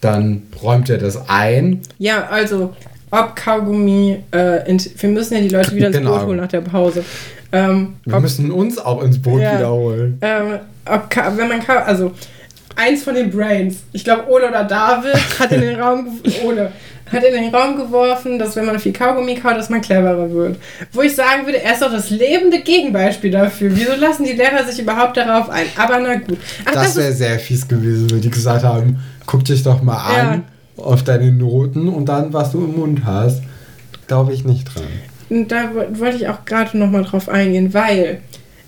dann räumt er das ein. Ja, also, ob Kaugummi, äh, wir müssen ja die Leute wieder ins Genau. Boot holen nach der Pause. Ähm, Wir ob, müssen uns auch ins Boot Ja. wiederholen. ähm, ob, wenn man, also, eins von den Brains, ich glaube Ole oder David, hat in den Raum, Ole, hat in den Raum geworfen, dass wenn man viel Kaugummi kaut, dass man cleverer wird. Wo ich sagen würde, er ist doch das lebende Gegenbeispiel dafür. Wieso lassen die Lehrer sich überhaupt darauf ein? Aber na gut. Ach, Das wäre sehr fies gewesen, wenn die gesagt haben, guck dich doch mal an auf deine Noten und dann, was du im Mund hast. Glaube ich nicht dran. Und da wo- wollte ich auch gerade noch mal drauf eingehen, weil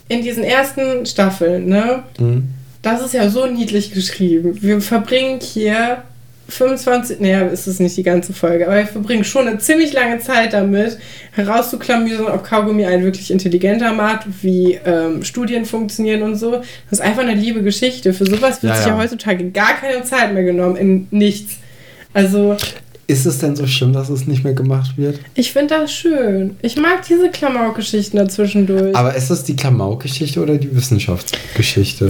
in diesen ersten Staffeln, ne, Hm? Das ist ja so niedlich geschrieben. Wir verbringen hier 25, naja, ist es nicht die ganze Folge, aber wir verbringen schon eine ziemlich lange Zeit damit, herauszuklamüsern, ob Kaugummi einen wirklich intelligenter macht, wie ähm, Studien funktionieren und so. Das ist einfach eine liebe Geschichte. Für sowas wird Ja, sich ja ja. heutzutage gar keine Zeit mehr genommen, in nichts. Also, Ist es denn so schlimm, dass es nicht mehr gemacht wird? ich finde das schön. Ich mag diese Klamauk-Geschichten dazwischendurch. Aber ist das die Klamauk-Geschichte oder die Wissenschaftsgeschichte?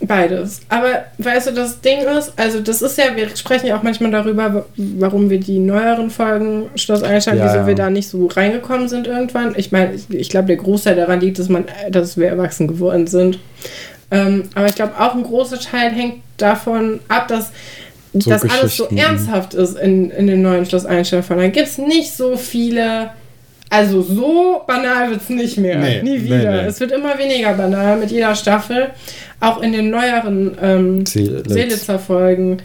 Beides. Aber weißt du, das Ding ist, also das ist ja, wir sprechen ja auch manchmal darüber, wa- warum wir die neueren Folgen Schloss Einstein, Ja, wieso ja. wir da nicht so reingekommen sind irgendwann. Ich meine, ich, ich glaube, der Großteil daran liegt, dass man, dass wir erwachsen geworden sind. Ähm, aber ich glaube, auch ein großer Teil hängt davon ab, dass So das alles so ernsthaft ist in, in den neuen Schloss Einstein-Folgen. Da gibt es nicht so viele. Also so banal wird es nicht mehr. Nee, Nie nee, wieder. nee. Es wird immer weniger banal mit jeder Staffel. Auch in den neueren ähm, Seelitz. Seelitzer-Folgen.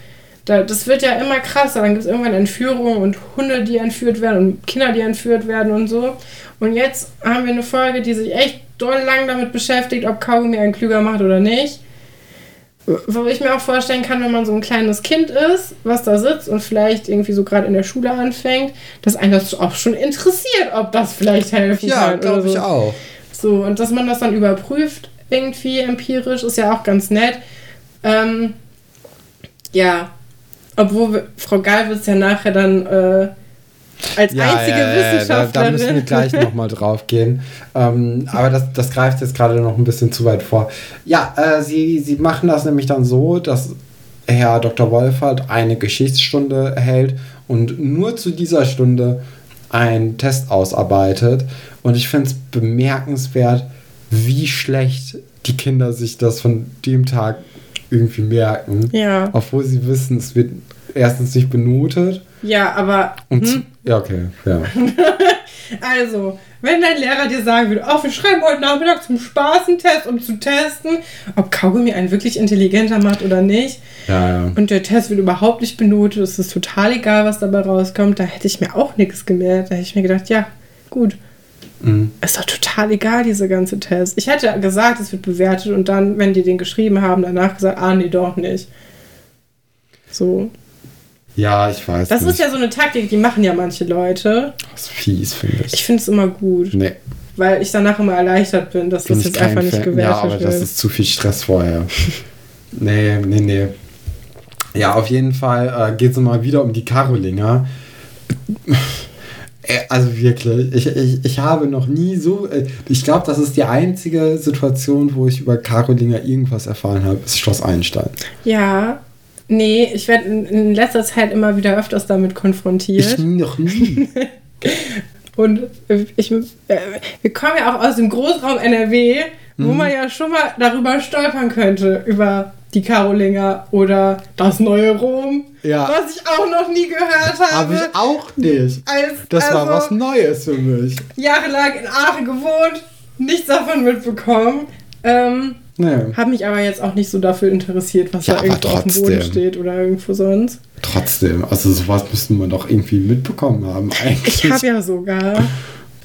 Da, das wird ja immer krasser. Dann gibt es irgendwann Entführungen und Hunde, die entführt werden und Kinder, die entführt werden und so. Und jetzt haben wir eine Folge, die sich echt doll lang damit beschäftigt, ob Kaugummi einen klüger macht oder nicht. Wo ich mir auch vorstellen kann, wenn man so ein kleines Kind ist, was da sitzt und vielleicht irgendwie so gerade in der Schule anfängt, dass einen das auch schon interessiert, ob das vielleicht helfen Ja, kann. glaube oder ich so. auch. So, und dass man das dann überprüft, irgendwie empirisch, ist ja auch ganz nett. Ähm, ja, obwohl Frau Galwitz ja nachher dann äh, als einzige da, da Wissenschaftlerin. müssen wir gleich nochmal drauf gehen. Ähm, aber das, das greift jetzt gerade noch ein bisschen zu weit vor. Ja, äh, sie, sie machen das nämlich dann so, dass Herr Dr. Wolfert eine Geschichtsstunde erhält und nur zu dieser Stunde einen Test ausarbeitet. Und ich finde es bemerkenswert, wie schlecht die Kinder sich das von dem Tag irgendwie merken. ja, Obwohl sie wissen, es wird erstens nicht benotet. ja, aber Und hm? ja, okay, ja. also, wenn dein Lehrer dir sagen würde, oh, wir schreiben heute Nachmittag zum Spaß einen Test, um zu testen, ob Kaugummi einen wirklich intelligenter macht oder nicht, Ja, ja. und der Test wird überhaupt nicht benotet, es ist total egal, was dabei rauskommt, da hätte ich mir auch nichts gemerkt. Da hätte ich mir gedacht, ja, gut, Mhm. ist doch total egal, diese ganze Test. Ich hätte gesagt, es wird bewertet und dann, wenn die den geschrieben haben, danach gesagt, ah, nee, doch nicht. So. Ja, ich weiß. Das nicht. ist ja so eine Taktik, die machen ja manche Leute. Das ist fies, finde ich. Ich finde es immer gut, nee, weil ich danach immer erleichtert bin, dass bin das jetzt einfach nicht Fan. gewertet Ja, aber wird. das ist zu viel Stress vorher. nee, nee, nee. Ja, auf jeden Fall äh, geht es mal wieder um die Karolinger. Äh, Also wirklich, ich, ich, ich habe noch nie so. äh, Ich glaube, das ist die einzige Situation, wo ich über Karolinger irgendwas erfahren habe, ist Schloss Einstein. Ja, nee, ich werde in, letzter Zeit immer wieder öfters damit konfrontiert. Ich noch nie. Und äh, ich, äh, wir kommen ja auch aus dem Großraum NRW, wo Mhm. man ja schon mal darüber stolpern könnte, über die Karolinger oder das neue Rom, Ja. was ich auch noch nie gehört habe. Habe ich auch nicht. Als, Das war also was Neues für mich. jahrelang in Aachen gewohnt, nichts davon mitbekommen. Ähm, Nee. Habe mich aber jetzt auch nicht so dafür interessiert, was Ja, da irgendwo auf dem Boden trotzdem. steht oder irgendwo sonst. Trotzdem, also sowas müssten wir doch irgendwie mitbekommen haben eigentlich. Ich habe ja sogar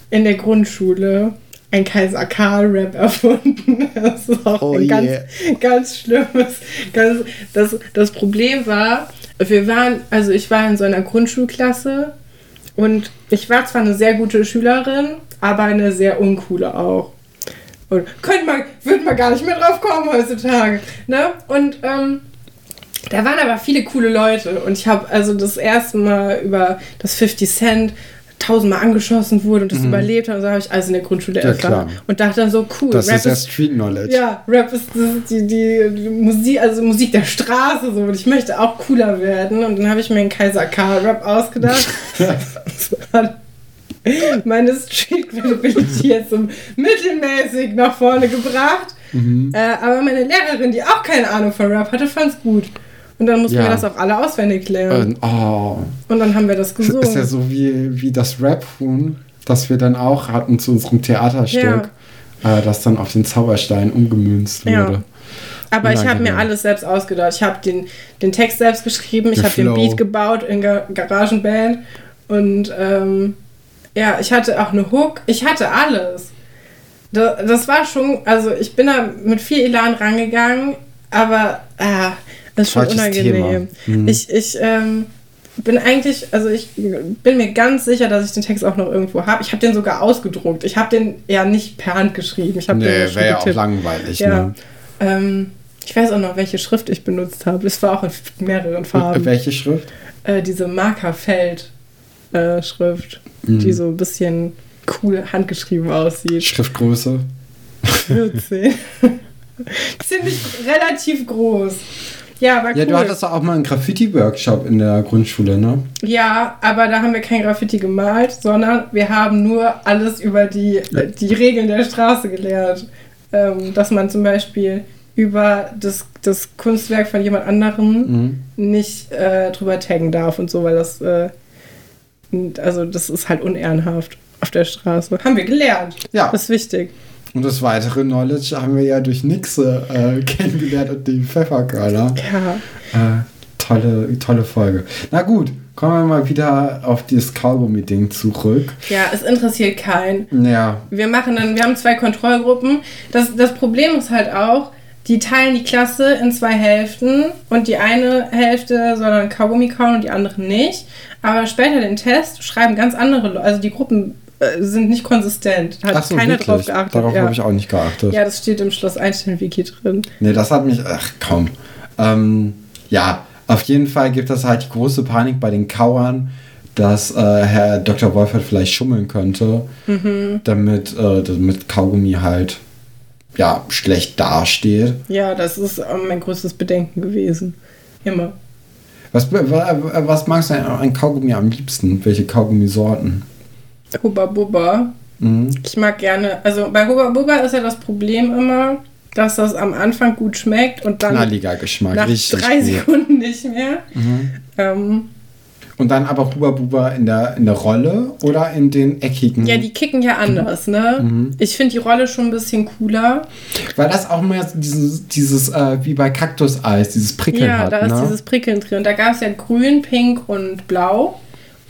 in der Grundschule ein Kaiser Karl-Rap erfunden. Das ist auch Oh ein ganz, je. ganz schlimmes. Ganz, das, das Problem war, wir waren, also ich war in so einer Grundschulklasse und ich war zwar eine sehr gute Schülerin, aber eine sehr uncoole auch. Und könnte man, würde man gar nicht mehr drauf kommen heutzutage. Ne? Und ähm, da waren aber viele coole Leute und ich habe also das erste Mal über das 50 Cent tausendmal angeschossen wurde und das überlebt habe, und so habe ich alles in der Grundschule Mhm. Ja, erfahren. Und dachte dann so, cool, Das Rap ist ja Street Knowledge. ja, Rap ist die, die, die Musik, also Musik der Straße so und ich möchte auch cooler werden und dann habe ich mir einen Kaiser Karl Rap ausgedacht. Meine Street Credibility jetzt so mittelmäßig nach vorne gebracht. Mhm. Äh, aber meine Lehrerin, die auch keine Ahnung von Rap hatte, fand's gut. Und dann mussten Ja. wir das auch alle auswendig lernen. Ähm, oh, Und dann haben wir das gesungen. ist ja so wie, wie das Rap-Huhn, das wir dann auch hatten zu unserem Theaterstück, äh, das dann auf den Zauberstein umgemünzt Ja. wurde. Aber ich habe mir alles selbst ausgedacht. Ich habe den, den Text selbst geschrieben, ich habe den. Beat gebaut in Ga Garagenband und ähm, ja, ich hatte auch eine Hook. Ich hatte alles. Da, das war schon, also ich bin da mit viel Elan rangegangen, aber ah, das ist schon Falsches unangenehm. Thema. Mhm. Ich, ich ähm, bin eigentlich, also ich bin mir ganz sicher, dass ich den Text auch noch irgendwo habe. Ich habe den sogar ausgedruckt. Ich habe den ja nicht per Hand geschrieben. Ich Nee, wäre ja auch langweilig. Ja. Ne? Ähm, ich weiß auch noch, welche Schrift ich benutzt habe. Es war auch in mehreren Farben. Welche Schrift? Äh, diese Markerfeld-Schrift, die so ein bisschen cool handgeschrieben aussieht. Schriftgröße. 14. Ziemlich relativ groß. Ja, Ja, cool. du hattest auch mal einen Graffiti-Workshop in der Grundschule, ne? Ja, aber da haben wir kein Graffiti gemalt, sondern wir haben nur alles über die, die Regeln der Straße gelernt. Ähm, dass man zum Beispiel über das, das Kunstwerk von jemand anderem nicht äh, drüber taggen darf und so, weil das, äh, und also das ist halt unehrenhaft auf der Straße. Haben wir gelernt. Ja. Das ist wichtig. Und das weitere Knowledge haben wir ja durch Nixe äh, kennengelernt und den Pfefferkörner. Ja. Äh, tolle, tolle Folge. Na gut, kommen wir mal wieder auf dieses Kaugummi-Ding zurück. Ja, es interessiert keinen. Ja, Wir machen dann, wir haben zwei Kontrollgruppen. Das, das Problem ist halt auch, die teilen die Klasse in zwei Hälften und die eine Hälfte soll dann Kaugummi kauen und die andere nicht. Aber später den Test schreiben ganz andere Leute, also die Gruppen äh, sind nicht konsistent. Hat Ach so, keiner wirklich? drauf geachtet. Darauf ja. habe ich auch nicht geachtet. ja, das steht im Schloss Einstein-Wiki drin. Nee, das hat mich. Ach komm. Ähm, ja, auf jeden Fall gibt es halt die große Panik bei den Kauern, dass äh, Herr Dr. Wolfert vielleicht schummeln könnte, Mhm. damit, äh, damit Kaugummi halt ja, schlecht dasteht. Ja, das ist ähm, mein größtes Bedenken gewesen. Immer. Was, wa- was magst du an Kaugummi am liebsten? Welche Kaugummisorten? Hubba Bubba. Mhm. Ich mag gerne, also bei Hubba Bubba ist ja das Problem immer, dass das am Anfang gut schmeckt und dann Knalliger Geschmack, nach drei gut. Mhm. Sekunden nicht mehr. Ähm, Und dann aber Huba Buba in der, in der Rolle oder in den eckigen? ja, die kicken ja anders, ne? Mhm. Ich finde die Rolle schon ein bisschen cooler. Weil das auch mehr dieses, dieses äh, wie bei Kaktuseis, dieses Prickeln ja, hat, da ist ne? dieses Prickeln drin. Und da gab es ja grün, pink und blau.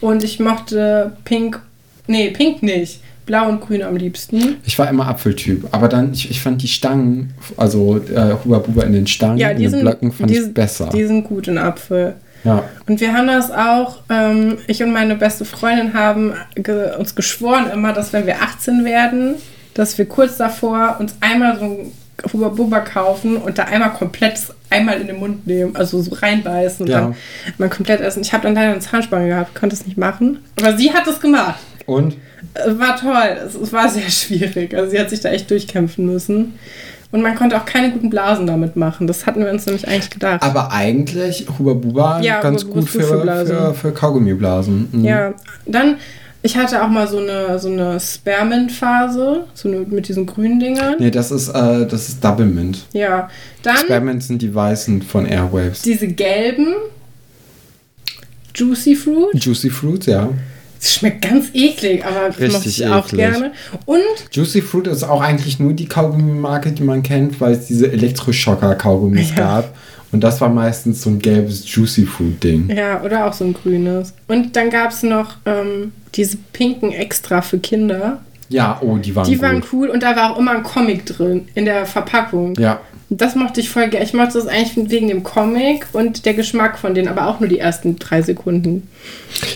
Und ich mochte pink, nee, pink nicht. Blau und grün am liebsten. Ich war immer Apfeltyp, aber dann, ich, ich fand die Stangen, also äh, Huba Buba in den Stangen, Ja, in die den sind, Blöcken fand die, ich besser. die sind gut in Apfel. Ja. Und wir haben das auch, ähm, ich und meine beste Freundin haben ge uns geschworen immer, dass wenn wir 18 werden, dass wir kurz davor uns einmal so ein Hubba Bubba kaufen und da einmal komplett einmal in den Mund nehmen, also so reinbeißen und Ja. dann mal komplett essen. Ich habe dann leider eine Zahnspange gehabt, konnte es nicht machen. Aber sie hat es gemacht. Und? Es war toll. Es, es war sehr schwierig. Also sie hat sich da echt durchkämpfen müssen. Und man konnte auch keine guten Blasen damit machen. Das hatten wir uns nämlich eigentlich gedacht. Aber eigentlich Huba Buba Ja, ganz Huba gut für, für für, für, Kaugummiblasen. Mhm. Ja, dann, ich hatte auch mal so eine, so eine Spearmint-Phase, so eine, mit diesen grünen Dingern. Nee, das ist, äh, das ist Double Mint. Ja, dann Spearmint sind die weißen von Airwaves. diese gelben Juicy Fruit. Juicy Fruits, ja. Es schmeckt ganz eklig, aber das mochte ich auch eklig. gerne. Und Juicy Fruit ist auch eigentlich nur die Kaugummi-Marke, die man kennt, weil es diese Elektroschocker-Kaugummis Ja. gab. Und das war meistens so ein gelbes Juicy Fruit-Ding. ja, oder auch so ein grünes. Und dann gab es noch ähm, diese pinken Extra für Kinder. Ja, oh, die waren Die gut. waren cool und da war auch immer ein Comic drin in der Verpackung. Ja, Das mochte ich voll gerne. Ich mochte das eigentlich wegen dem Comic und der Geschmack von denen, aber auch nur die ersten drei Sekunden.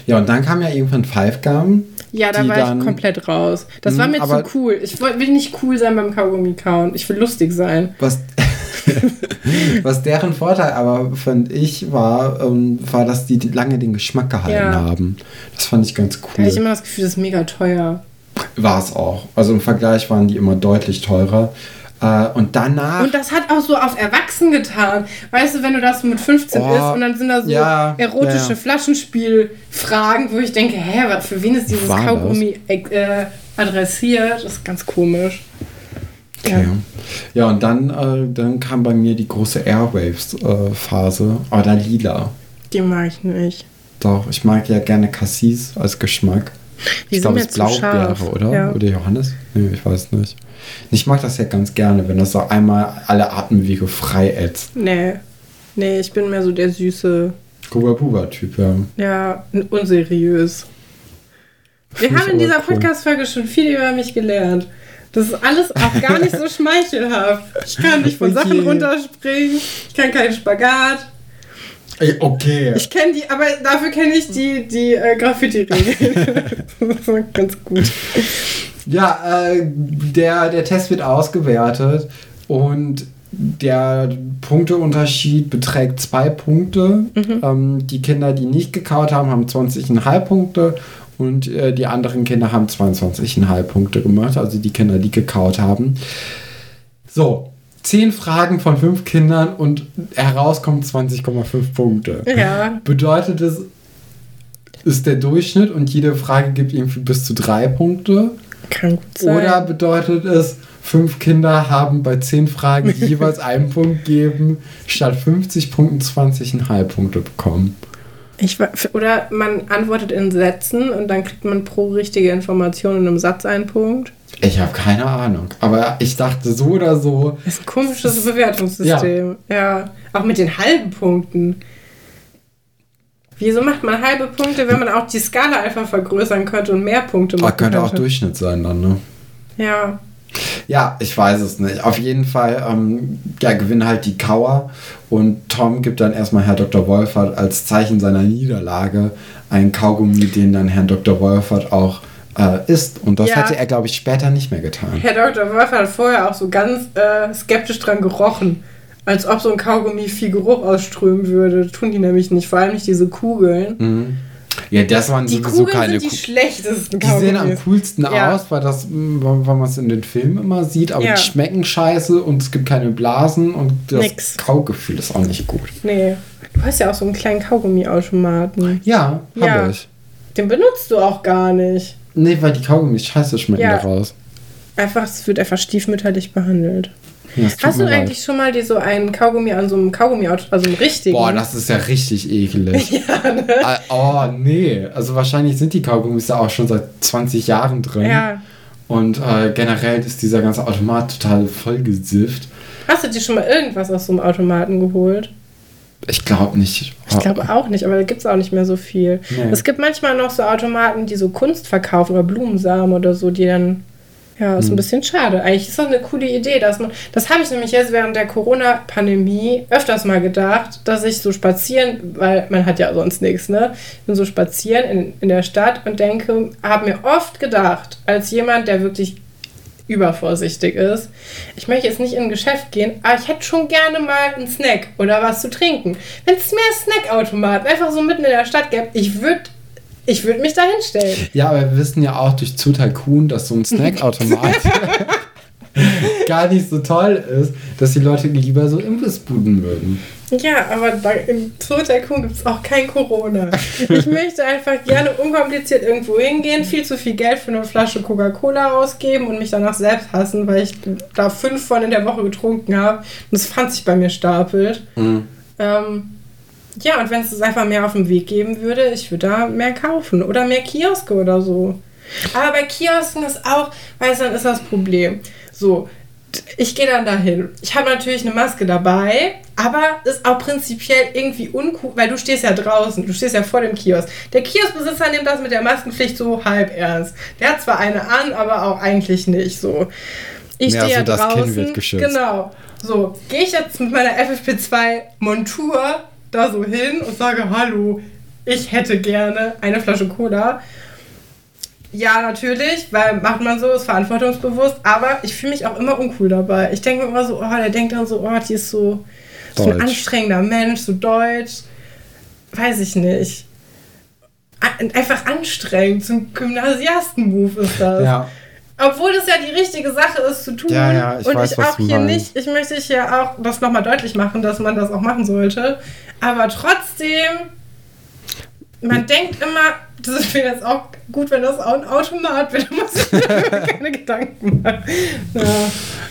ja, und dann kam ja irgendwann Five Gum. Ja, da war dann- ich komplett raus. Das Mhm, war mir aber- zu cool. Ich will nicht cool sein beim Kaugummi kauen. Ich will lustig sein. Was, was deren Vorteil aber, fand ich, war, ähm, war, dass die lange den Geschmack gehalten Ja. haben. Das fand ich ganz Da hatte ich cool. immer das Gefühl, das ist mega teuer. War es auch. Also im Vergleich waren die immer deutlich teurer. Äh, und danach. Und das hat auch so auf Erwachsen getan. Weißt du, wenn du das mit 15 Oh, isst und dann sind da so ja, erotische ja, ja. Flaschenspielfragen, wo ich denke, hä, wa- für wen ist dieses War? Kaugummi äh, adressiert? Das ist ganz komisch. Okay. Ja, und dann, äh, dann kam bei mir die große Airwaves-Phase. Oder lila. Die mag ich nicht. Doch, ich mag ja gerne Cassis als Geschmack. Die ich glaube, es ist Blaubeere, oder? Ja. Oder Johannes? Nee, ich weiß nicht. Ich mag das ja ganz gerne, wenn das so einmal alle Atemwege frei ätzt. Nee. Nee, ich bin mehr so der süße, Kuba-Buba-Typ, ja. ja, unseriös. Wir haben in dieser. Podcast-Folge schon viel über mich gelernt. Das ist alles auch gar nicht so schmeichelhaft. Ich kann nicht von Sachen Okay. runterspringen. Ich kann keinen Spagat. Okay. Ich kenne die, aber dafür kenne ich die, die äh, Graffiti-Regeln. das war ganz gut. Ja, äh, der, der Test wird ausgewertet und der Punkteunterschied beträgt zwei Punkte. Ähm, die Kinder, die nicht gekaut haben, haben 20,5 Punkte und äh, die anderen Kinder haben 22,5 Punkte gemacht, also die Kinder, die gekaut haben. So, 10 Fragen von 5 Kindern und herauskommen 20,5 Punkte. Ja. Bedeutet es, ist der Durchschnitt und jede Frage gibt irgendwie bis zu 3 Punkte? Kann gut sein. Oder bedeutet es, fünf Kinder haben bei zehn Fragen, jeweils einen Punkt geben, statt 50 Punkten 20,5 Punkte bekommen? Ich, oder man antwortet in Sätzen und dann kriegt man pro richtige Information in einem Satz einen Punkt. Ich habe keine Ahnung. Aber ich dachte so oder so. Das ist ein komisches Bewertungssystem. Ja. Auch mit den halben Punkten. Wieso macht man halbe Punkte, wenn man auch die Skala einfach vergrößern könnte und mehr Punkte Oh, machen könnte auch könnte? Durchschnitt sein dann, ne? Ja. Ja, ich weiß es nicht. Auf jeden Fall ähm, ja, gewinnen halt die Kauer und Tom gibt dann erstmal Herr Dr. Wolfert als Zeichen seiner Niederlage einen Kaugummi, den dann Herr Dr. Wolfert auch äh, isst. Und das Ja. hätte er, glaube ich, später nicht mehr getan. Herr Dr. Wolf hat vorher auch so ganz äh, skeptisch dran gerochen. Als ob so ein Kaugummi viel Geruch ausströmen würde. Tun die nämlich nicht. Vor allem nicht diese Kugeln. Mhm. Ja, das waren Die sowieso Kugeln keine sind die Ku- schlechtesten Die sehen am Kaugummis. coolsten Ja. aus, weil, das, weil man es in den Filmen immer sieht, aber Ja. die schmecken scheiße und es gibt keine Blasen und das Nix. Kaugefühl ist auch nicht gut. Nee. Du hast ja auch so einen kleinen Kaugummiautomaten. Ja, habe Ja. ich. Den benutzt du auch gar nicht. Nee, weil die Kaugummis scheiße schmecken Ja. daraus. Einfach, es wird einfach stiefmütterlich behandelt. Hast du leid. eigentlich schon mal dir so einen Kaugummi an so einem Kaugummiauto, also einem richtigen? Boah, das ist ja richtig eklig. ja, ne? Ah, Oh, nee. Also wahrscheinlich sind die Kaugummis da auch schon seit 20 Jahren drin. Ja. Und äh, generell ist dieser ganze Automat total vollgesifft. Hast du dir schon mal irgendwas aus so einem Automaten geholt? Ich glaube nicht. Ich glaube auch nicht, aber da gibt es auch nicht mehr so viel. Nee. Es gibt manchmal noch so Automaten, die so Kunst verkaufen oder Blumensamen oder so, die dann. Ja, Hm. ist ein bisschen schade. Eigentlich ist das eine coole Idee, dass man. Das habe ich nämlich jetzt während der Corona-Pandemie öfters mal gedacht, dass ich so spazieren, weil man hat ja sonst nichts, ne? Ich bin so spazieren in, in der Stadt und denke, habe mir oft gedacht, als jemand, der wirklich übervorsichtig ist. Ich möchte jetzt nicht in ein Geschäft gehen, aber ich hätte schon gerne mal einen Snack oder was zu trinken. Wenn es mehr Snackautomaten einfach so mitten in der Stadt gäbe, ich würde ich würd mich da hinstellen. Ja, aber wir wissen ja auch durch Zu Tycoon, dass so ein Snackautomat gar nicht so toll ist, dass die Leute lieber so Imbissbuden würden. Ja, aber im Tycoon gibt es auch kein Corona. Ich möchte einfach gerne unkompliziert irgendwo hingehen, viel zu viel Geld für eine Flasche Coca-Cola ausgeben und mich danach selbst hassen, weil ich da fünf von in der Woche getrunken habe und es fand sich bei mir stapelt. Ähm, Ja, und wenn es einfach mehr auf dem Weg geben würde, ich würde da mehr kaufen oder mehr Kioske oder so. Aber bei Kiosken ist auch, weißt du, dann ist das Problem. So, ich gehe dann dahin. Ich habe natürlich eine Maske dabei, aber ist auch prinzipiell irgendwie uncool, weil du stehst ja draußen, du stehst ja vor dem Kiosk. Der Kioskbesitzer nimmt das mit der Maskenpflicht so halb ernst. Der hat zwar eine an, aber auch eigentlich nicht so. Ich stehe so, ja draußen. wird geschützt. Genau. So, gehe ich jetzt mit meiner FFP2-Montur da so hin und sage, hallo, ich hätte gerne eine Flasche Cola. Ja, natürlich, weil macht man so, ist verantwortungsbewusst, aber ich fühle mich auch immer uncool dabei. Ich denke mir immer so, oh, der denkt dann so, oh, die ist so, so ein anstrengender Mensch, so deutsch. Weiß ich nicht. Ein- Einfach anstrengend, ein Gymnasiasten-Move ist das. Ja. Obwohl das ja die richtige Sache ist zu tun. Ja, ja, ich und weiß, ich auch hier meinst. nicht, ich möchte hier auch das nochmal deutlich machen, dass man das auch machen sollte. Aber trotzdem, man denkt immer, das wäre jetzt auch gut, wenn das auch ein Automat wäre, muss ich keine Gedanken machen. Ja.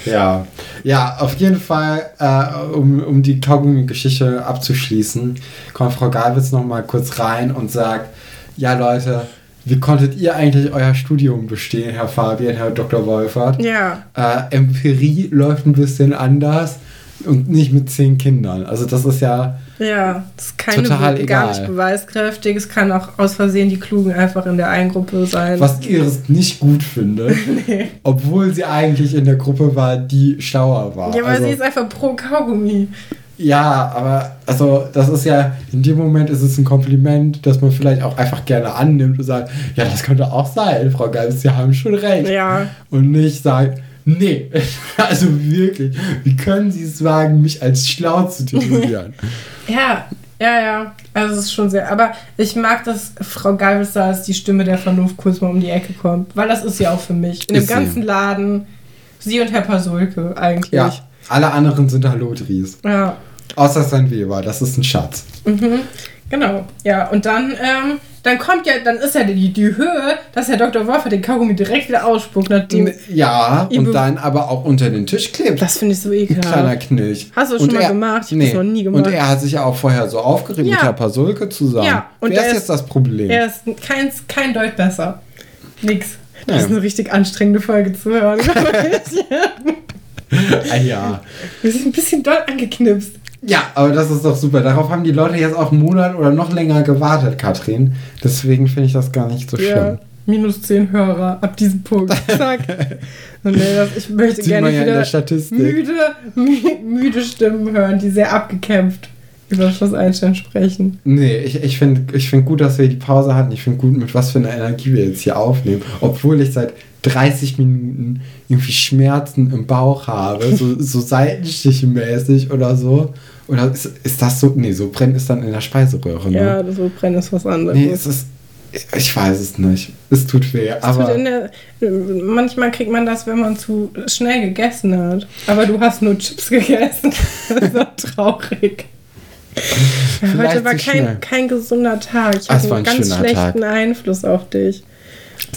Ja, ja, auf jeden Fall, äh, um, um die Kaugummi-Geschichte abzuschließen, kommt Frau Galwitz noch mal kurz rein und sagt, ja Leute, wie konntet ihr eigentlich euer Studium bestehen, Herr Fabian, Herr Dr. Wolfert? ja. Äh, Empirie läuft ein bisschen anders und nicht mit zehn Kindern. Also das ist ja, Ja, das ist keine Total Be- gar egal. nicht beweiskräftig. Es kann auch aus Versehen die Klugen einfach in der einen Gruppe sein. was Iris nicht gut findet, obwohl sie eigentlich in der Gruppe war, die schlauer war. Ja, weil also, sie ist einfach pro Kaugummi. Ja, aber also das ist ja, in dem Moment ist es ein Kompliment, das man vielleicht auch einfach gerne annimmt und sagt, ja, das könnte auch sein, Frau Geis, Sie haben schon recht. Ja. Und nicht sagt, nee, also wirklich, wie können Sie es wagen, mich als schlau zu titulieren? Ja, ja, ja. Also es ist schon sehr. Aber ich mag, dass Frau Galvis da als die Stimme der Vernunft kurz mal um die Ecke kommt. Weil das ist sie auch für mich. In dem Ist sie. ganzen Laden. Sie und Herr Pasulke eigentlich. ja, alle anderen sind Halotris. Ja. Außer sein Weber, das ist ein Schatz. Mhm. Genau. Ja, und dann, ähm, dann kommt ja, dann ist ja die, die Höhe, dass Herr Dr. Wolfer den Kaugummi direkt wieder ausspuckt, nachdem. Ja, und be- dann aber auch unter den Tisch klebt. Das finde ich so Ein kleiner ekelhaft. Knilch. Hast du das Und schon mal er- gemacht? Ich hab das noch nie gemacht. Und er hat sich ja auch vorher so aufgeregt Ja. mit Herr Pasulke zusammen. Ja, und Wer er ist ist- jetzt das Problem? Er ist kein, kein Deut besser. Nix. Das Ja. ist eine richtig anstrengende Folge zu hören. ah, ja. Wir sind ein bisschen doll angeknipst. Ja, aber das ist doch super. Darauf haben die Leute jetzt auch einen Monat oder noch länger gewartet, Katrin. Deswegen finde ich das gar nicht so Ja, schlimm. minus 10 Hörer ab diesem Punkt. Zack. Und ich möchte Sieht gerne ja wieder müde, mü- müde Stimmen hören, die sehr abgekämpft über Schloss Einstein sprechen. Nee, ich, ich finde ich find gut, dass wir die Pause hatten. Ich finde gut, mit was für einer Energie wir jetzt hier aufnehmen. Obwohl ich seit 30 Minuten irgendwie Schmerzen im Bauch habe. So, so Seitenstiche mäßig oder so. Oder ist, ist das so? Nee, so brennt es dann in der Speiseröhre. Ne? Ja, so brennen ist was anderes. Nee, es ist. Ich weiß es nicht. Es tut weh. Es aber tut in der, manchmal kriegt man das, wenn man zu schnell gegessen hat. Aber du hast nur Chips gegessen. Das ist doch traurig. Vielleicht heute war kein, kein gesunder Tag. Ich Ah, war einen ein ganz schlechten Tag. Einfluss auf dich.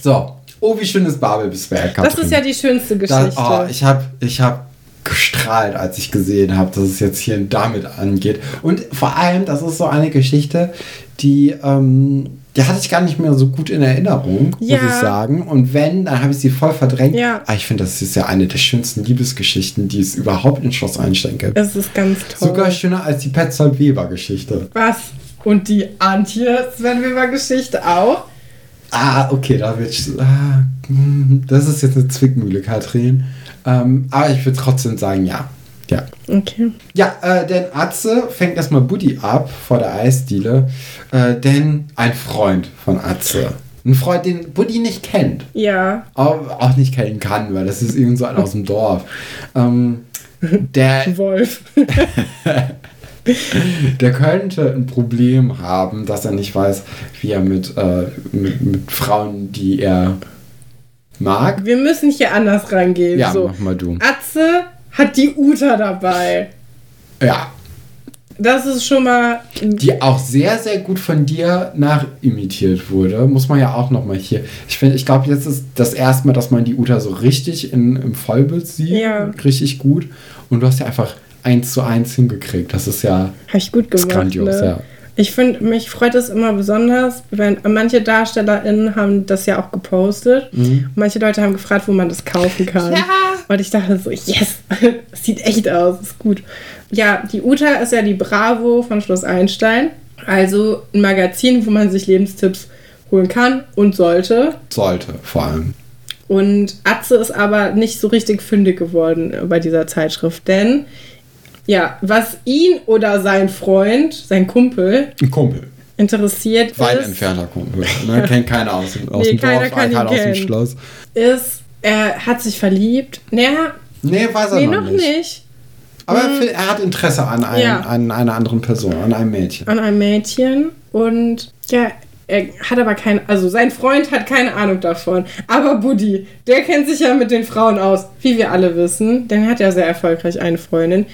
so. Oh, wie schön ist Babelsberg, Katrin. Das ist ja die schönste Da, Geschichte. oh, ich habe ich hab gestrahlt, als ich gesehen habe, dass es jetzt hier damit angeht. Und vor allem, das ist so eine Geschichte, die, ähm, die hatte ich gar nicht mehr so gut in Erinnerung, Ja. muss ich sagen. Und wenn, dann habe ich sie voll verdrängt. Ja. Aber ich finde, das ist ja eine der schönsten Liebesgeschichten, die es überhaupt in Schloss Einstein gibt. es ist ganz toll. Sogar schöner als die Petzold-Weber-Geschichte. Was? Und die Antje Sven Weber Geschichte auch? Ah, okay, da wird. Ah, hm, das ist jetzt eine Zwickmühle, Katrin. Ähm, aber ich würde trotzdem sagen, ja. Ja. Okay. Ja, äh, denn Atze fängt erstmal Buddy ab vor der Eisdiele, äh, denn ein Freund von Atze. Ein Freund, den Buddy nicht kennt. Ja. Auch, auch nicht kennen kann, weil das ist irgend so einer aus dem Dorf. Ähm, der, Wolf. der könnte ein Problem haben, dass er nicht weiß, wie er mit, äh, mit, mit Frauen, die er mag. Wir müssen hier anders rangehen. Ja, so. mach mal du. Atze hat die Uta dabei. Ja, Das ist schon mal. die auch sehr, sehr gut von dir nachimitiert wurde, muss man ja auch nochmal hier. Ich finde, ich glaube, jetzt ist das erste Mal, dass man die Uta so richtig in, im Vollbild sieht. Ja. Richtig gut. Und du hast ja einfach eins zu eins hingekriegt. Das ist ja Habe ich gut gemacht. grandios, ne? ja. Ich finde, mich freut es immer besonders, wenn manche DarstellerInnen haben das ja auch gepostet. Mhm. Manche Leute haben gefragt, wo man das kaufen kann. Ja. Und ich dachte so, yes, sieht echt aus, ist gut. Ja, die Uta ist ja die Bravo von Schloss Einstein. Also ein Magazin, wo man sich Lebenstipps holen kann und sollte. Sollte, vor allem. Und Atze ist aber nicht so richtig fündig geworden bei dieser Zeitschrift, denn ja, was ihn oder sein Freund, sein Kumpel Ein Kumpel. interessiert Weit ist, entfernter Kumpel. Ne? Kennt keiner aus, aus Nee, dem Dorf, kann ihn keiner aus dem. Schloss. ist, er hat sich verliebt. Naja, Nee, weiß er nee, noch, noch nicht. nicht. Aber er fi- er hat Interesse an, ein, Ja. an einer anderen Person, an einem Mädchen. An einem Mädchen und ja, er hat aber keine, also sein Freund hat keine Ahnung davon. Aber Buddy, der kennt sich ja mit den Frauen aus, wie wir alle wissen, denn er hat ja sehr erfolgreich eine Freundin.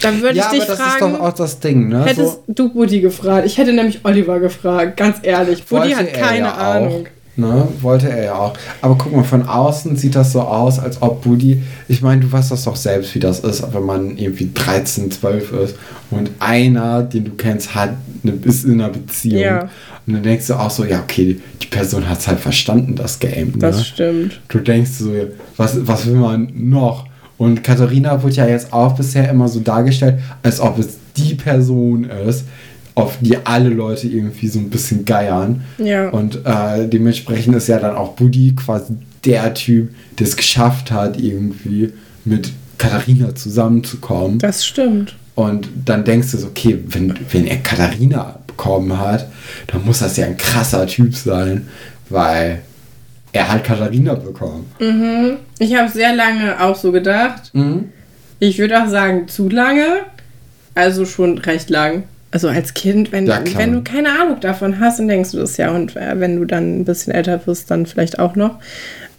Dann würde Ja, ich dich aber das fragen. ist doch auch das Ding, ne? Hättest So du Buddy gefragt? Ich hätte nämlich Oliver gefragt, ganz ehrlich. Buddy hat er keine ja Ahnung. Auch, ne? Wollte er ja auch. Aber guck mal, von außen sieht das so aus, als ob Buddy, ich meine, du weißt das doch selbst, wie das ist, wenn man irgendwie 13, 12 ist und einer, den du kennst, hat eine, ist in einer Beziehung. Ja. Und dann denkst du auch so, ja, okay, die Person hat es halt verstanden, das Game. Das ne? stimmt. Du denkst so, was, was will man noch? Und Katharina wird ja jetzt auch bisher immer so dargestellt, als ob es die Person ist, auf die alle Leute irgendwie so ein bisschen geiern. Ja. Und äh, dementsprechend ist ja dann auch Buddy quasi der Typ, der es geschafft hat, irgendwie mit Katharina zusammenzukommen. Das stimmt. Und dann denkst du so, okay, wenn, wenn er Katharina bekommen hat, dann muss das ja ein krasser Typ sein, weil er hat Katharina bekommen. Mhm. Ich habe sehr lange auch so gedacht. Mhm. Ich würde auch sagen, zu lange. Also schon recht lang. Also als Kind, wenn, Ja, wenn du keine Ahnung davon hast, dann denkst du das ja. Und äh, wenn du dann ein bisschen älter wirst, dann vielleicht auch noch.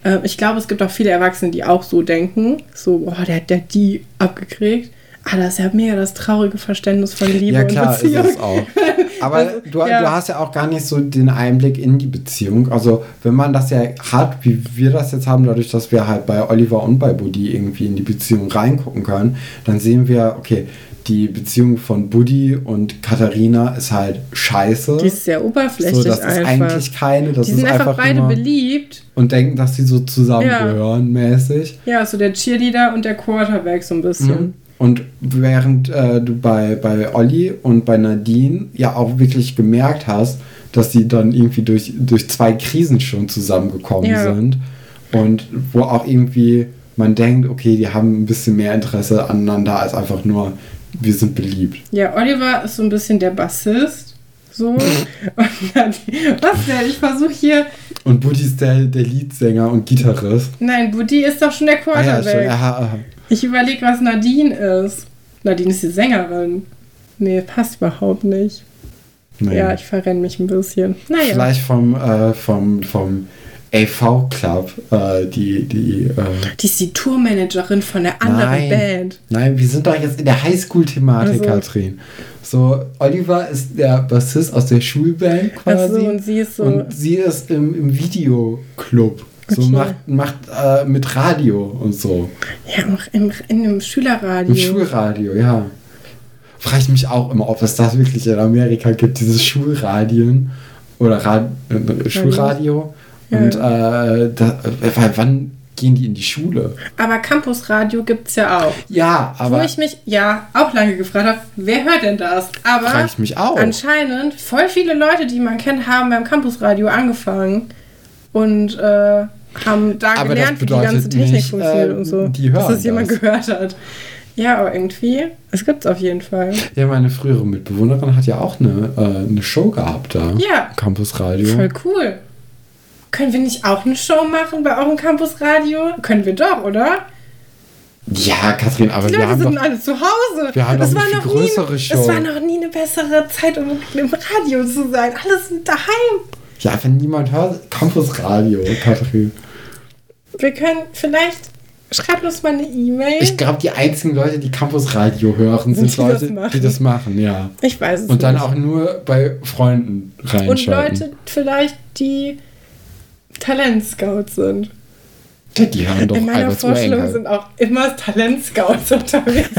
Äh, ich glaube, es gibt auch viele Erwachsene, die auch so denken. So, boah, der hat der hat die abgekriegt. Ah, das ist ja mega das traurige Verständnis von Liebe Ja, klar, und ist Beziehung. es auch. Aber Also, du, ja. du hast ja auch gar nicht so den Einblick in die Beziehung. Also, wenn man das ja hat, wie wir das jetzt haben, dadurch, dass wir halt bei Oliver und bei Buddy irgendwie in die Beziehung reingucken können, dann sehen wir, okay, die Beziehung von Buddy und Katharina ist halt scheiße. Die ist sehr oberflächlich so, das ist einfach. eigentlich keine, das die ist sind einfach, beide beliebt. und denken, dass sie so zusammengehören mäßig. Ja, so der Cheerleader und der Quarterback so ein bisschen. Mhm. Und während äh, du bei, bei Olli und bei Nadine ja auch wirklich gemerkt hast, dass sie dann irgendwie durch, durch zwei Krisen schon zusammengekommen Ja. sind und wo auch irgendwie man denkt, okay, die haben ein bisschen mehr Interesse aneinander als einfach nur, wir sind beliebt. Ja, Oliver ist so ein bisschen der Bassist. So. Und dann, was denn? Ich versuche hier. Und Buddy ist der, der Leadsänger und Gitarrist. Nein, Buddy ist doch schon der Ah ja, Quarterback. schon, ja, aha. Ich überlege, was Nadine ist. Nadine ist die Sängerin. Nee, passt überhaupt nicht. Nee. Ja, ich verrenne mich ein bisschen. Naja. Vielleicht vom, äh, vom, vom AV-Club, äh, die, die, äh, Die ist die Tourmanagerin von der anderen Nein. Band. Nein, wir sind doch jetzt in der Highschool-Thematik, Also. Katrin. So, Oliver ist der Bassist aus der Schulband quasi. Ach so, und sie ist so- Und sie ist im, im Videoclub. So Okay. macht, macht äh, mit Radio und so. Ja, auch im, in einem Schülerradio. Im Schulradio, ja. Frage ich mich auch immer, ob es das wirklich in Amerika gibt, dieses Schulradien oder Rad, äh, Schulradio. Ja. Und äh, da, äh, weil wann gehen die in die Schule? Aber Campusradio gibt es ja auch. Ja, Wo aber ich mich ja auch lange gefragt habe, wer hört denn das? Aber frage ich mich auch. anscheinend voll viele Leute, die man kennt, haben beim Campusradio angefangen und äh, haben da Aber gelernt, das wie die ganze Technik nicht, funktioniert äh, und so. die dass hören das jemand das. gehört hat. Ja, aber irgendwie, es gibt's auf jeden Fall. Ja, meine frühere Mitbewohnerin hat ja auch eine, äh, eine Show gehabt da. Ja. Campus Radio. Voll cool. Können wir nicht auch eine Show machen bei eurem Campusradio? Können wir doch, oder? Ja, Katrin, aber Die wir Leute haben sind doch. alle zu Hause. Wir haben es doch war eine viel noch nie- größere Show. Es war noch nie eine bessere Zeit, um im Radio zu sein. Alles sind daheim. Ja, wenn niemand hört, Campus Radio, Katrin. Wir können vielleicht. Schreibt uns mal eine E-Mail. Ich glaube, die einzigen Leute, die Campus Radio hören, sind Die das Leute, machen. die das machen, ja. Ich weiß es Und dann nicht. auch nur bei Freunden Und reinschalten. Leute vielleicht, die Talentscouts sind. Ja, die hören doch In meiner Alberts Vorstellung Urengel. sind auch immer Talentscouts unterwegs.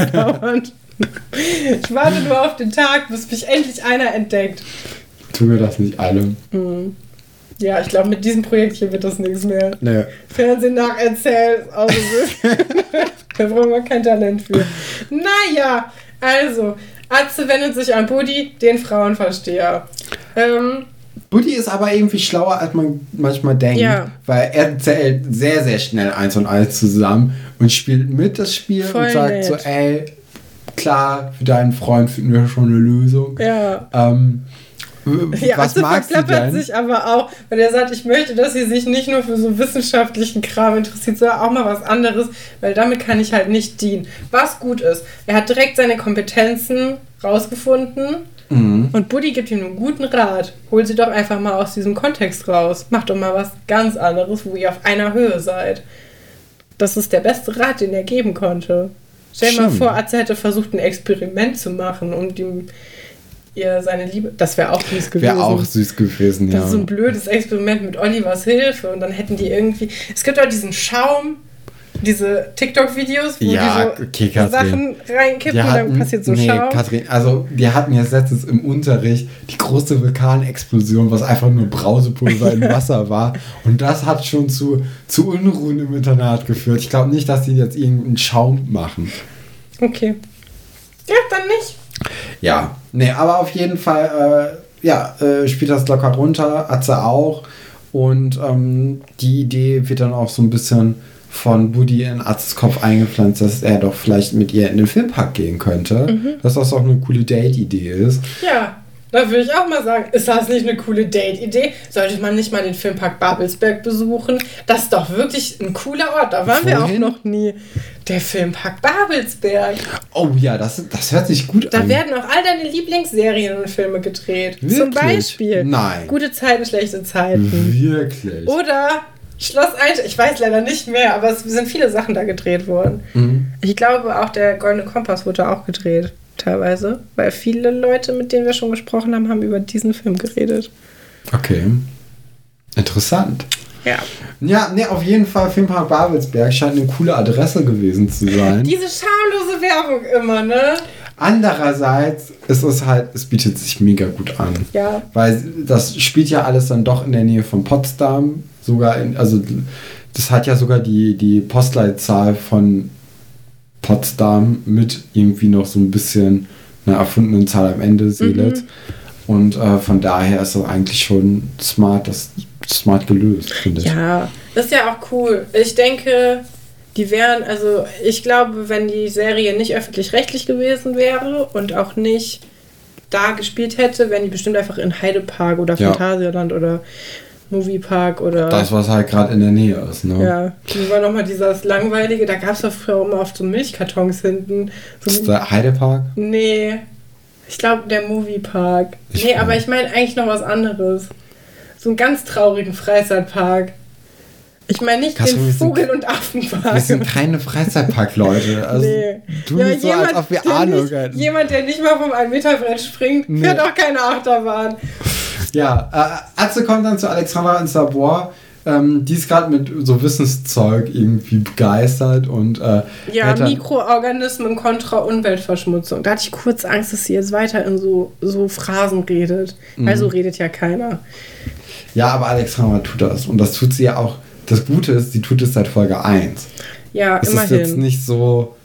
Ich warte nur auf den Tag, bis mich endlich einer entdeckt. Tun wir das nicht alle? Hm. Ja, ich glaube, mit diesem Projekt hier wird das nichts mehr. Nee. Fernsehen nacherzählt, also da brauchen wir kein Talent für. Naja, also, Atze wendet sich an Buddy, den Frauenversteher. Ähm, Buddy ist aber irgendwie schlauer, als man manchmal denkt. Ja. Weil er zählt sehr, sehr schnell eins und eins zusammen und spielt mit das Spiel Voll und sagt nett. so, ey, klar, für deinen Freund finden wir schon eine Lösung. ja. Ähm, Ja, was Atze magst denn? sich aber auch, weil er sagt, ich möchte, dass sie sich nicht nur für so wissenschaftlichen Kram interessiert, sondern auch mal was anderes, weil damit kann ich halt nicht dienen. Was gut ist, er hat direkt seine Kompetenzen rausgefunden Mhm. und Buddy gibt ihm einen guten Rat. Hol sie doch einfach mal aus diesem Kontext raus. Mach doch mal was ganz anderes, wo ihr auf einer Höhe seid. Das ist der beste Rat, den er geben konnte. Stell dir mal vor, Atze hätte versucht, ein Experiment zu machen, um ihm ihr seine Liebe. Das wäre auch süß gewesen. Wäre auch süß gewesen, ja. Das ist so ein blödes Experiment mit Olivers Hilfe und dann hätten die irgendwie. Es gibt auch diesen Schaum, diese TikTok-Videos, wo Ja, die so okay. Sachen reinkippen Die und dann hatten- passiert so nee, Schaum. Katrin, also wir hatten jetzt letztens im Unterricht die große Vulkanexplosion, was einfach nur Brausepulver in Wasser war. Und das hat schon zu, zu Unruhen im Internat geführt. Ich glaube nicht, dass die jetzt irgendeinen Schaum machen. Okay. Ja, dann nicht. Ja, nee, aber auf jeden Fall, äh, ja, äh, spielt das locker runter, Atze auch. Und ähm, die Idee wird dann auch so ein bisschen von Buddy in Atzes Kopf eingepflanzt, dass er doch vielleicht mit ihr in den Filmpark gehen könnte. Dass das auch eine coole Date-Idee ist. Ja, da würde ich auch mal sagen, ist das nicht eine coole Date-Idee? Sollte man nicht mal den Filmpark Babelsberg besuchen? Das ist doch wirklich ein cooler Ort. Da waren wir auch Wohin? noch nie. Der Filmpark Babelsberg. Oh ja, das, das hört sich gut Da an. werden auch all deine Lieblingsserien und Filme gedreht. Zum Wirklich? Beispiel. Nein. Gute Zeiten, schlechte Zeiten. Wirklich. Oder Schloss Einstein. Ich weiß leider nicht mehr, aber es sind viele Sachen da gedreht worden. Mhm. Ich glaube, auch der Goldene Kompass wurde auch gedreht. Teilweise. Weil viele Leute, mit denen wir schon gesprochen haben, haben über diesen Film geredet. Okay. Interessant. Ja. Ja, nee, auf jeden Fall Filmpark Babelsberg scheint eine coole Adresse gewesen zu sein. Diese schamlose Werbung immer, ne? Andererseits ist es halt, es bietet sich mega gut an. Ja. Weil das spielt ja alles dann doch in der Nähe von Potsdam. Sogar in, also das hat ja sogar die, die Postleitzahl von Potsdam mit irgendwie noch so ein bisschen einer erfundenen Zahl am Ende, Seelitz. Und äh, von daher ist das eigentlich schon smart, das smart gelöst, finde ich. Ja, das ist ja auch cool. Ich denke, die wären, also ich glaube, wenn die Serie nicht öffentlich-rechtlich gewesen wäre und auch nicht da gespielt hätte, wären die bestimmt einfach in Heidepark oder Ja. Phantasialand oder Moviepark oder. Das, was halt gerade in der Nähe ist, ne? ja, wie war nochmal dieses langweilige, da gab es doch früher immer auf so Milchkartons hinten. Das ist So, der Heidepark. nee, ich glaube der Moviepark. Ich Nee, aber ich meine eigentlich noch was anderes. So einen ganz traurigen Freizeitpark. Ich meine nicht wir den Vogel- und Affenpark. Wir sind keine Freizeitpark-Leute. Also, nee. Du nicht so, als ob wir Ahnung hätten. Jemand, der nicht mal vom 1-Meter-Brett springt, Nee. fährt auch keine Achterbahn. Ja, äh, Atze kommt dann zu Alexandra ins Labor. Ähm, die ist gerade mit so Wissenszeug irgendwie begeistert und äh, Ja, Mikroorganismen kontra Umweltverschmutzung. Da hatte ich kurz Angst, dass sie jetzt weiter in so, so Phrasen redet. Weil Mhm. so redet ja keiner. Ja, aber Alexandra tut das. Und das tut sie ja auch. Das Gute ist, sie tut es seit Folge 1. Ja, Es ist immerhin. jetzt nicht so,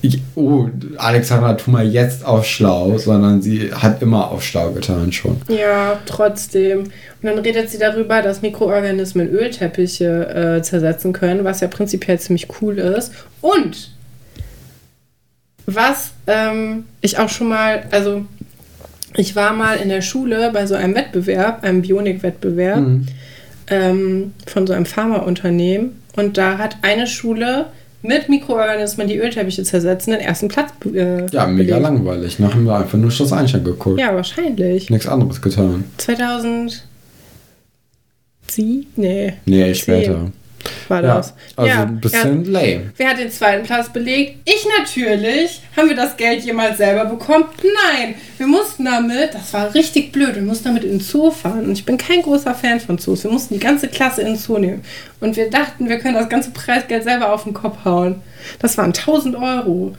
ich, oh, Alexandra, tu mal jetzt auf schlau, sondern sie hat immer auf schlau getan schon. Ja, trotzdem. Und dann redet sie darüber, dass Mikroorganismen Ölteppiche äh, zersetzen können, was ja prinzipiell ziemlich cool ist. Und was ähm, ich auch schon mal, also ich war mal in der Schule bei so einem Wettbewerb, einem Bionik-Wettbewerb Mhm. ähm, von so einem Pharmaunternehmen. Und da hat eine Schule mit Mikroorganismen, die Ölteppiche zersetzen, den ersten Platz äh, Ja, mega belegt. langweilig. Nachher haben wir einfach nur Schloss Einstein geguckt. Ja, wahrscheinlich. Nichts anderes getan. 2000 Sie? Nee, Nee, Zehn. später. War Ja, das. also ja, ein bisschen lame. Wer hat den zweiten Platz belegt? Ich natürlich. Haben wir das Geld jemals selber bekommen? Nein. Wir mussten damit, das war richtig blöd, wir mussten damit in den Zoo fahren. Und ich bin kein großer Fan von Zoos. Wir mussten die ganze Klasse in den Zoo nehmen. Und wir dachten, wir können das ganze Preisgeld selber auf den Kopf hauen. Das waren 1000 Euro.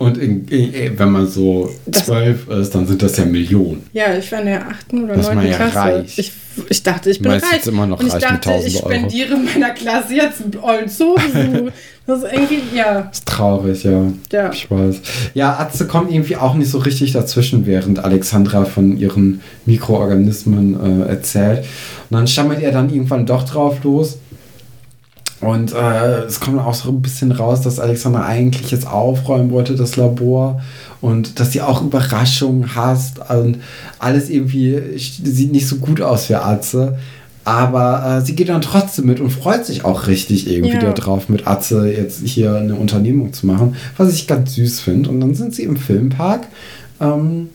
Und in, in, wenn man so zwölf ist, dann sind das ja Millionen. Ja, ich war in der achten oder neunten ja Klasse. reich. Ich, ich dachte, ich bin Meistens reich. immer noch und ich reich dachte, 1000 ich Euro. spendiere meiner Klasse jetzt einen ollen Zoobesuch. das ist irgendwie, ja. Das ist traurig, ja. Ja. Ich weiß. Ja, Atze kommt irgendwie auch nicht so richtig dazwischen, während Alexandra von ihren Mikroorganismen äh, erzählt. Und dann stammelt er dann irgendwann doch drauf los. Und äh, es kommt auch so ein bisschen raus, dass Alexandra eigentlich jetzt aufräumen wollte, das Labor. Und dass sie auch Überraschungen hasst. Und alles irgendwie sieht nicht so gut aus für Atze. Aber äh, sie geht dann trotzdem mit und freut sich auch richtig irgendwie Ja. darauf, mit Atze jetzt hier eine Unternehmung zu machen, was ich ganz süß finde. Und dann sind sie im Filmpark. Ähm,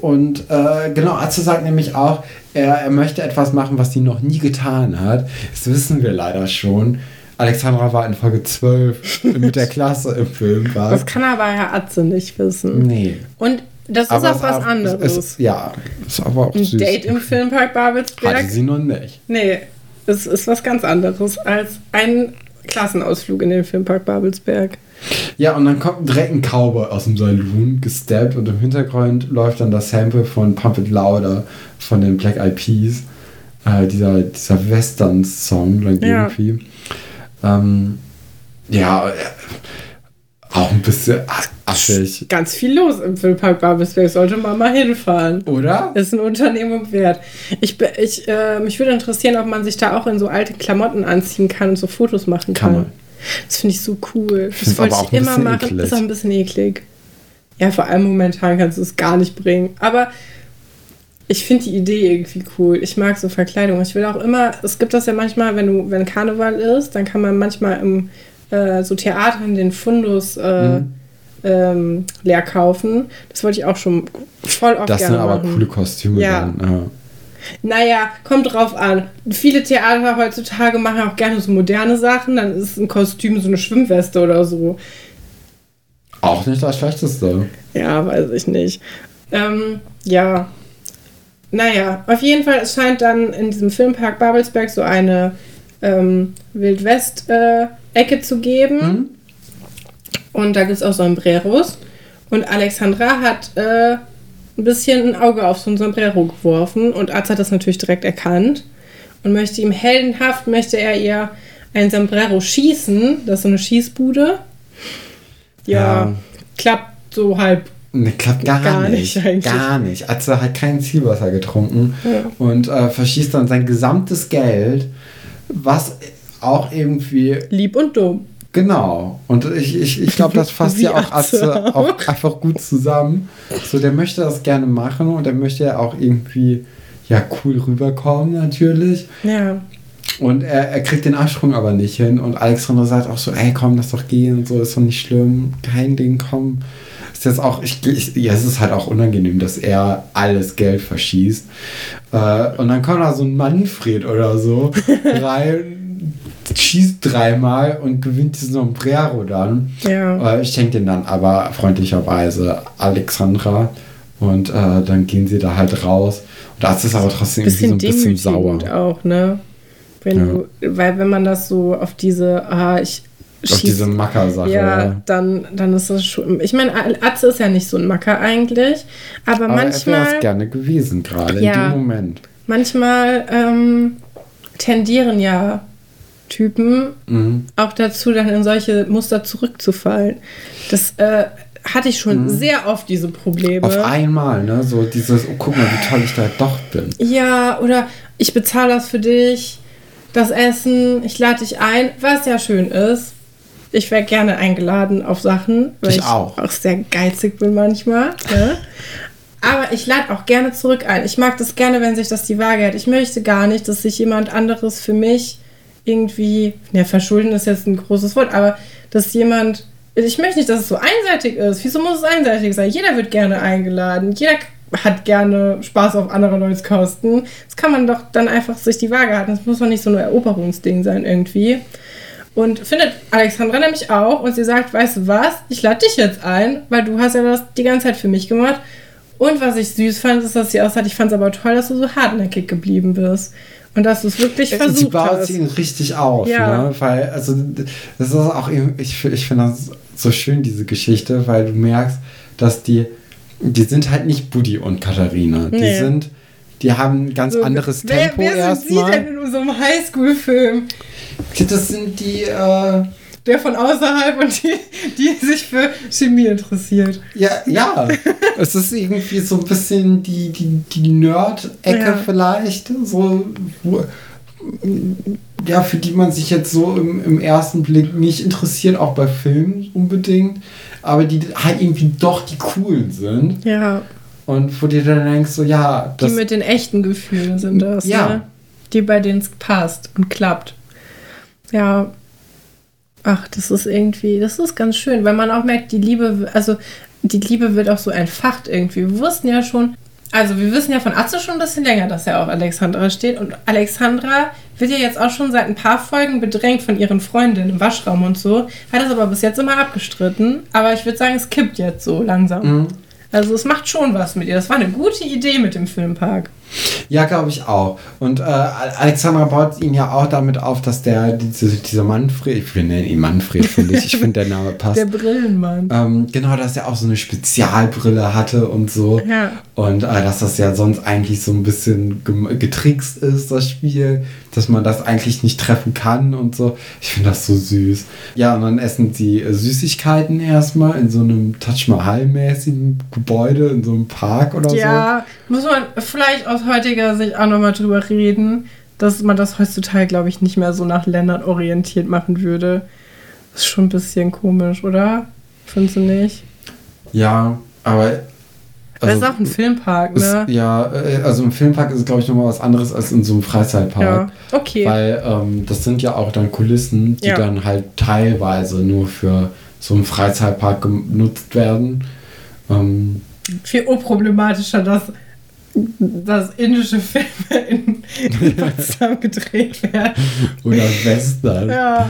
und äh, genau, Atze sagt nämlich auch, er, er möchte etwas machen, was sie noch nie getan hat. Das wissen wir leider schon. Alexandra war in Folge 12 mit der Klasse im Filmpark. Das kann aber Herr Atze nicht wissen. Nee. Und das ist Aber auch es was es anderes. Ist, ja, ist aber auch Ein süß. Date im Filmpark Babelsberg? Hatte sie noch nicht. Nee, es ist was ganz anderes als ein Klassenausflug in den Filmpark Babelsberg. Ja, und dann kommt direkt ein Cowboy aus dem Saloon, gesteppt und im Hintergrund läuft dann das Sample von Pump It Louder von den Black Eyed Peas. Äh, dieser dieser Western-Song dann Ja. irgendwie. Ähm, ja, äh, auch ein bisschen aschig. Ganz viel los im Filmpark Babelsberg. Sollte man mal hinfahren. Oder? Ist eine Unternehmung wert. Ich, ich, äh, mich würde interessieren, ob man sich da auch in so alte Klamotten anziehen kann und so Fotos machen kann. Kann man. Das finde ich so cool. find's Das wollte aber ich auch ein immer machen. eklig. Ist auch ein bisschen eklig. Ja, vor allem momentan kannst du es gar nicht bringen. Aber ich finde die Idee irgendwie cool. Ich mag so Verkleidung. Ich will auch immer, es gibt das ja manchmal, wenn du, wenn Karneval ist, dann kann man manchmal im äh, so Theatern den Fundus äh, Mhm. ähm, leer kaufen. Das wollte ich auch schon voll oft Das sind aber machen. coole Kostüme Ja. dann. Ja. Naja, kommt drauf an. Viele Theater heutzutage machen auch gerne so moderne Sachen. Dann ist ein Kostüm so eine Schwimmweste oder so. Auch nicht das Schlechteste. Ja, weiß ich nicht. Ähm, ja. Naja, auf jeden Fall, es scheint dann in diesem Filmpark Babelsberg so eine ähm, Wildwest-Ecke zu geben. Mhm. Und da gibt es auch Sombreros. Und Alexandra hat äh, ein bisschen ein Auge auf so ein Sombrero geworfen. Und Arzt hat das natürlich direkt erkannt. Und möchte ihm heldenhaft, möchte er ihr ein Sombrero schießen. Das ist so eine Schießbude. Ja, Ja. klappt so halb. Ne, klappt gar, Gar nicht. nicht eigentlich. Gar nicht. Atze hat kein Zielwasser getrunken Ja. und äh, verschießt dann sein gesamtes Geld, was auch irgendwie Lieb und dumm. Genau. Und ich, ich, ich glaube, das fasst ja auch Atze auch. auch einfach gut zusammen. So, der möchte das gerne machen und der möchte ja auch irgendwie ja cool rüberkommen natürlich. Ja. Und er, er kriegt den Absprung aber nicht hin. Und Alexandra sagt auch so, ey, komm, lass doch gehen und so, ist doch nicht schlimm. Kein Ding, komm. Ist jetzt auch, ich, ich, ja, es ist halt auch unangenehm, dass er alles Geld verschießt. Äh, und dann kommt da so ein Manfred oder so rein, schießt dreimal und gewinnt diesen Sombrero dann. Ja. Äh, schenkt den dann aber freundlicherweise Alexandra. Und äh, dann gehen sie da halt raus. Und das ist aber trotzdem irgendwie so ein bisschen sauer. auch, ne? Wenn Ja. du, weil wenn man das so auf diese, ah, ich Auf diese Macker-Sache. ja, dann, dann ist das schon. Ich meine, Atze ist ja nicht so ein Macker eigentlich, aber, Aber er manchmal, es gerne gewesen, gerade Ja. in dem Moment. manchmal ähm, tendieren ja Typen Mhm. auch dazu, dann in solche Muster zurückzufallen. Das äh, hatte ich schon sehr oft diese Probleme. Mhm. Auf einmal, ne? So dieses, oh, guck mal, wie toll ich da doch bin. Ja, oder ich bezahle das für dich, das Essen, ich lade dich ein, was ja schön ist. Ich wäre gerne eingeladen auf Sachen, weil Ich ich, auch. auch sehr geizig bin manchmal. Ne? Aber ich lade auch gerne zurück ein. Ich mag das gerne, wenn sich das die Waage hält. Ich möchte gar nicht, dass sich jemand anderes für mich irgendwie, ja, verschulden ist jetzt ein großes Wort, aber dass jemand, ich möchte nicht, dass es so einseitig ist. Wieso muss es einseitig sein? Jeder wird gerne eingeladen. Jeder hat gerne Spaß auf andere Leute Kosten. Das kann man doch dann einfach sich die Waage halten. Das muss doch nicht so ein Eroberungsding sein irgendwie. Und findet Alexandra nämlich auch und sie sagt, weißt du was, ich lade dich jetzt ein, weil du hast ja das die ganze Zeit für mich gemacht. Und was ich süß fand, ist, dass sie aussagt, ich fand es aber toll, dass du so hartnäckig geblieben bist. Und dass du es wirklich Sie versucht baut hast. ihn richtig auf, Ja. ne? Weil, also, das ist auch, ich, ich finde das so schön, diese Geschichte, weil du merkst, dass die, die sind halt nicht Buddy und Katharina. Die Nee. sind, die haben ein ganz So, anderes wer, Tempo wer sind Sie erstmal. denn in einem Highschool-Film? Das sind die, äh, Der von außerhalb und die, die sich für Chemie interessiert. ja, ja. es ist irgendwie so ein bisschen die, die, die Nerd-Ecke Ja. vielleicht. So, wo, ja, für die man sich jetzt so im, im ersten Blick nicht interessiert, auch bei Filmen unbedingt. Aber die halt irgendwie doch die coolen sind. Ja, Und wo du dann denkst, so, ja, die mit den echten Gefühlen sind das. Ja. Ne? Die, bei denen es passt und klappt. Ja. Ach, das ist irgendwie, das ist ganz schön, weil man auch merkt, die Liebe, also die Liebe wird auch so entfacht irgendwie. Wir wussten ja schon, also wir wissen ja von Atze schon ein bisschen länger, dass er auf Alexandra steht. Und Alexandra wird ja jetzt auch schon seit ein paar Folgen bedrängt von ihren Freundinnen im Waschraum und so. Hat es aber bis jetzt immer abgestritten. Aber ich würde sagen, es kippt jetzt so langsam. Mhm. Also es macht schon was mit ihr. Das war eine gute Idee mit dem Filmpark. Ja, glaube ich auch. Und äh, Alexandra baut ihn ja auch damit auf, dass der, diese, dieser Manfred, ich nenne ihn Manfred, finde ich, ich finde der Name passt. Der Brillenmann. Ähm, genau, dass er auch so eine Spezialbrille hatte und so. Ja. Und äh, dass das ja sonst eigentlich so ein bisschen getrickst ist, das Spiel. Dass man das eigentlich nicht treffen kann und so. Ich finde das so süß. Ja, und dann essen sie äh, Süßigkeiten erstmal in so einem Taj Mahal-mäßigen Gebäude, in so einem Park oder Ja, muss man vielleicht aus heutiger Sicht auch nochmal drüber reden, dass man das heutzutage, glaube ich, nicht mehr so nach Ländern orientiert machen würde. Das ist schon ein bisschen komisch, oder? Findest du nicht? so. Ja, aber. Das ist auch ein Filmpark, ist, ne? ja, äh, also im Filmpark ist es, glaube ich, nochmal was anderes als in so einem Freizeitpark. Ja, okay. Weil ähm, das sind ja auch dann Kulissen, die Ja. dann halt teilweise nur für so einen Freizeitpark genutzt werden. Ähm, Viel unproblematischer, dass, dass indische Filme in, in Potsdam gedreht werden. oder Western. Ja.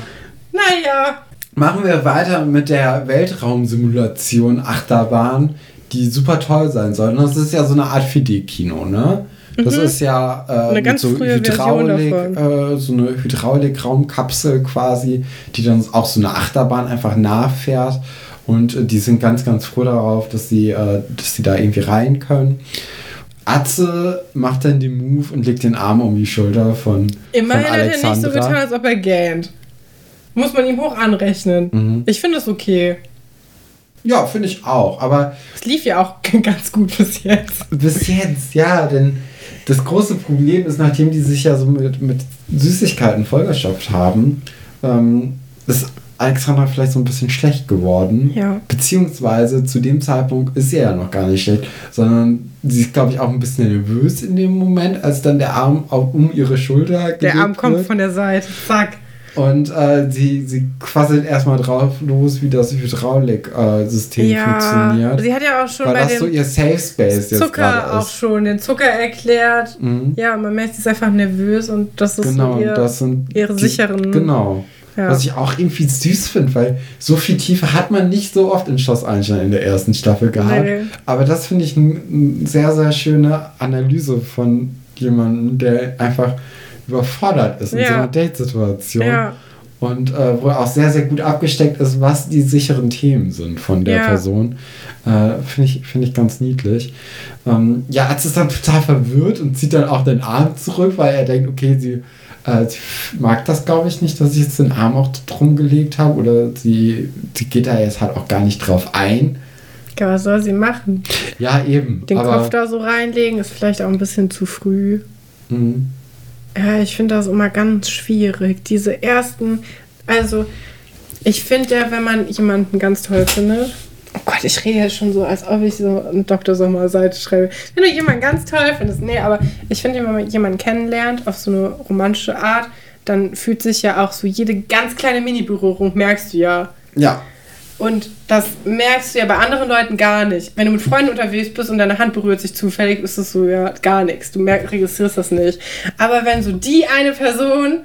Naja. Machen wir weiter mit der Weltraumsimulation Achterbahn, die super toll sein soll. Und das ist ja so eine Art 4D-Kino, ne? Das ist ja äh, Mhm. Eine ganz so frühe Hydraulik, äh, so eine Hydraulikraumkapsel quasi, die dann auch so eine Achterbahn einfach nachfährt. Und äh, die sind ganz, ganz froh darauf, dass sie, äh, dass sie da irgendwie rein können. Atze macht dann den Move und legt den Arm um die Schulter von, Immerhin von hat er nicht so getan, als ob er gähnt. Muss man ihm hoch anrechnen. Mhm. Ich finde es okay. Ja, finde ich auch. Aber Es lief ja auch ganz gut bis jetzt. Bis jetzt, ja, denn das große Problem ist, nachdem die sich ja so mit, mit Süßigkeiten vollgestopft haben, ähm, ist Alexandra vielleicht so ein bisschen schlecht geworden. Ja. Beziehungsweise zu dem Zeitpunkt ist sie ja noch gar nicht schlecht, sondern sie ist, glaube ich, auch ein bisschen nervös in dem Moment, als dann der Arm auch um ihre Schulter gelegt Der Arm kommt wird. von der Seite. Zack. Und äh, sie, sie quasselt erstmal drauf los, wie das Hydrauliksystem Ja. funktioniert. Sie hat ja auch schon Weil bei das so ihr Safe Space jetzt Zucker gerade auch schon den Zucker erklärt. Mhm. Ja, man merkt, sie ist einfach nervös und das ist Genau, so ihr, das sind ihre die- sicheren. Genau. Ja. Was ich auch irgendwie süß finde, weil so viel Tiefe hat man nicht so oft in Schloss Einstein in der ersten Staffel gehabt. Nee. Aber das finde ich eine ein sehr, sehr schöne Analyse von jemandem, der einfach überfordert ist in Ja. so einer Date-Situation. Ja. Und äh, wo auch sehr, sehr gut abgesteckt ist, was die sicheren Themen sind von der Ja. Person. Äh, Finde ich, find ich ganz niedlich. Ähm, ja, Arzt ist dann total verwirrt und zieht dann auch den Arm zurück, weil er denkt, okay, sie, äh, sie mag das, glaube ich, nicht, dass ich jetzt den Arm auch drum gelegt habe. Oder sie, sie geht da jetzt halt auch gar nicht drauf ein. Ja, was soll sie machen? Ja, eben. Den Kopf da so reinlegen ist vielleicht auch ein bisschen zu früh. mh, Ja, ich finde das immer ganz schwierig. Diese ersten, also ich finde ja, wenn man jemanden ganz toll findet, oh Gott, ich rede jetzt schon so, als ob ich so eine Dr. Sommer-Seite schreibe. Wenn du jemanden ganz toll findest, nee, aber ich finde, wenn man jemanden kennenlernt auf so eine romantische Art, dann fühlt sich ja auch so jede ganz kleine Mini-Berührung, merkst du ja. ja, Und das merkst du ja bei anderen Leuten gar nicht. Wenn du mit Freunden unterwegs bist und deine Hand berührt sich zufällig, ist es so ja gar nichts. Du merk, registrierst das nicht. Aber wenn so die eine Person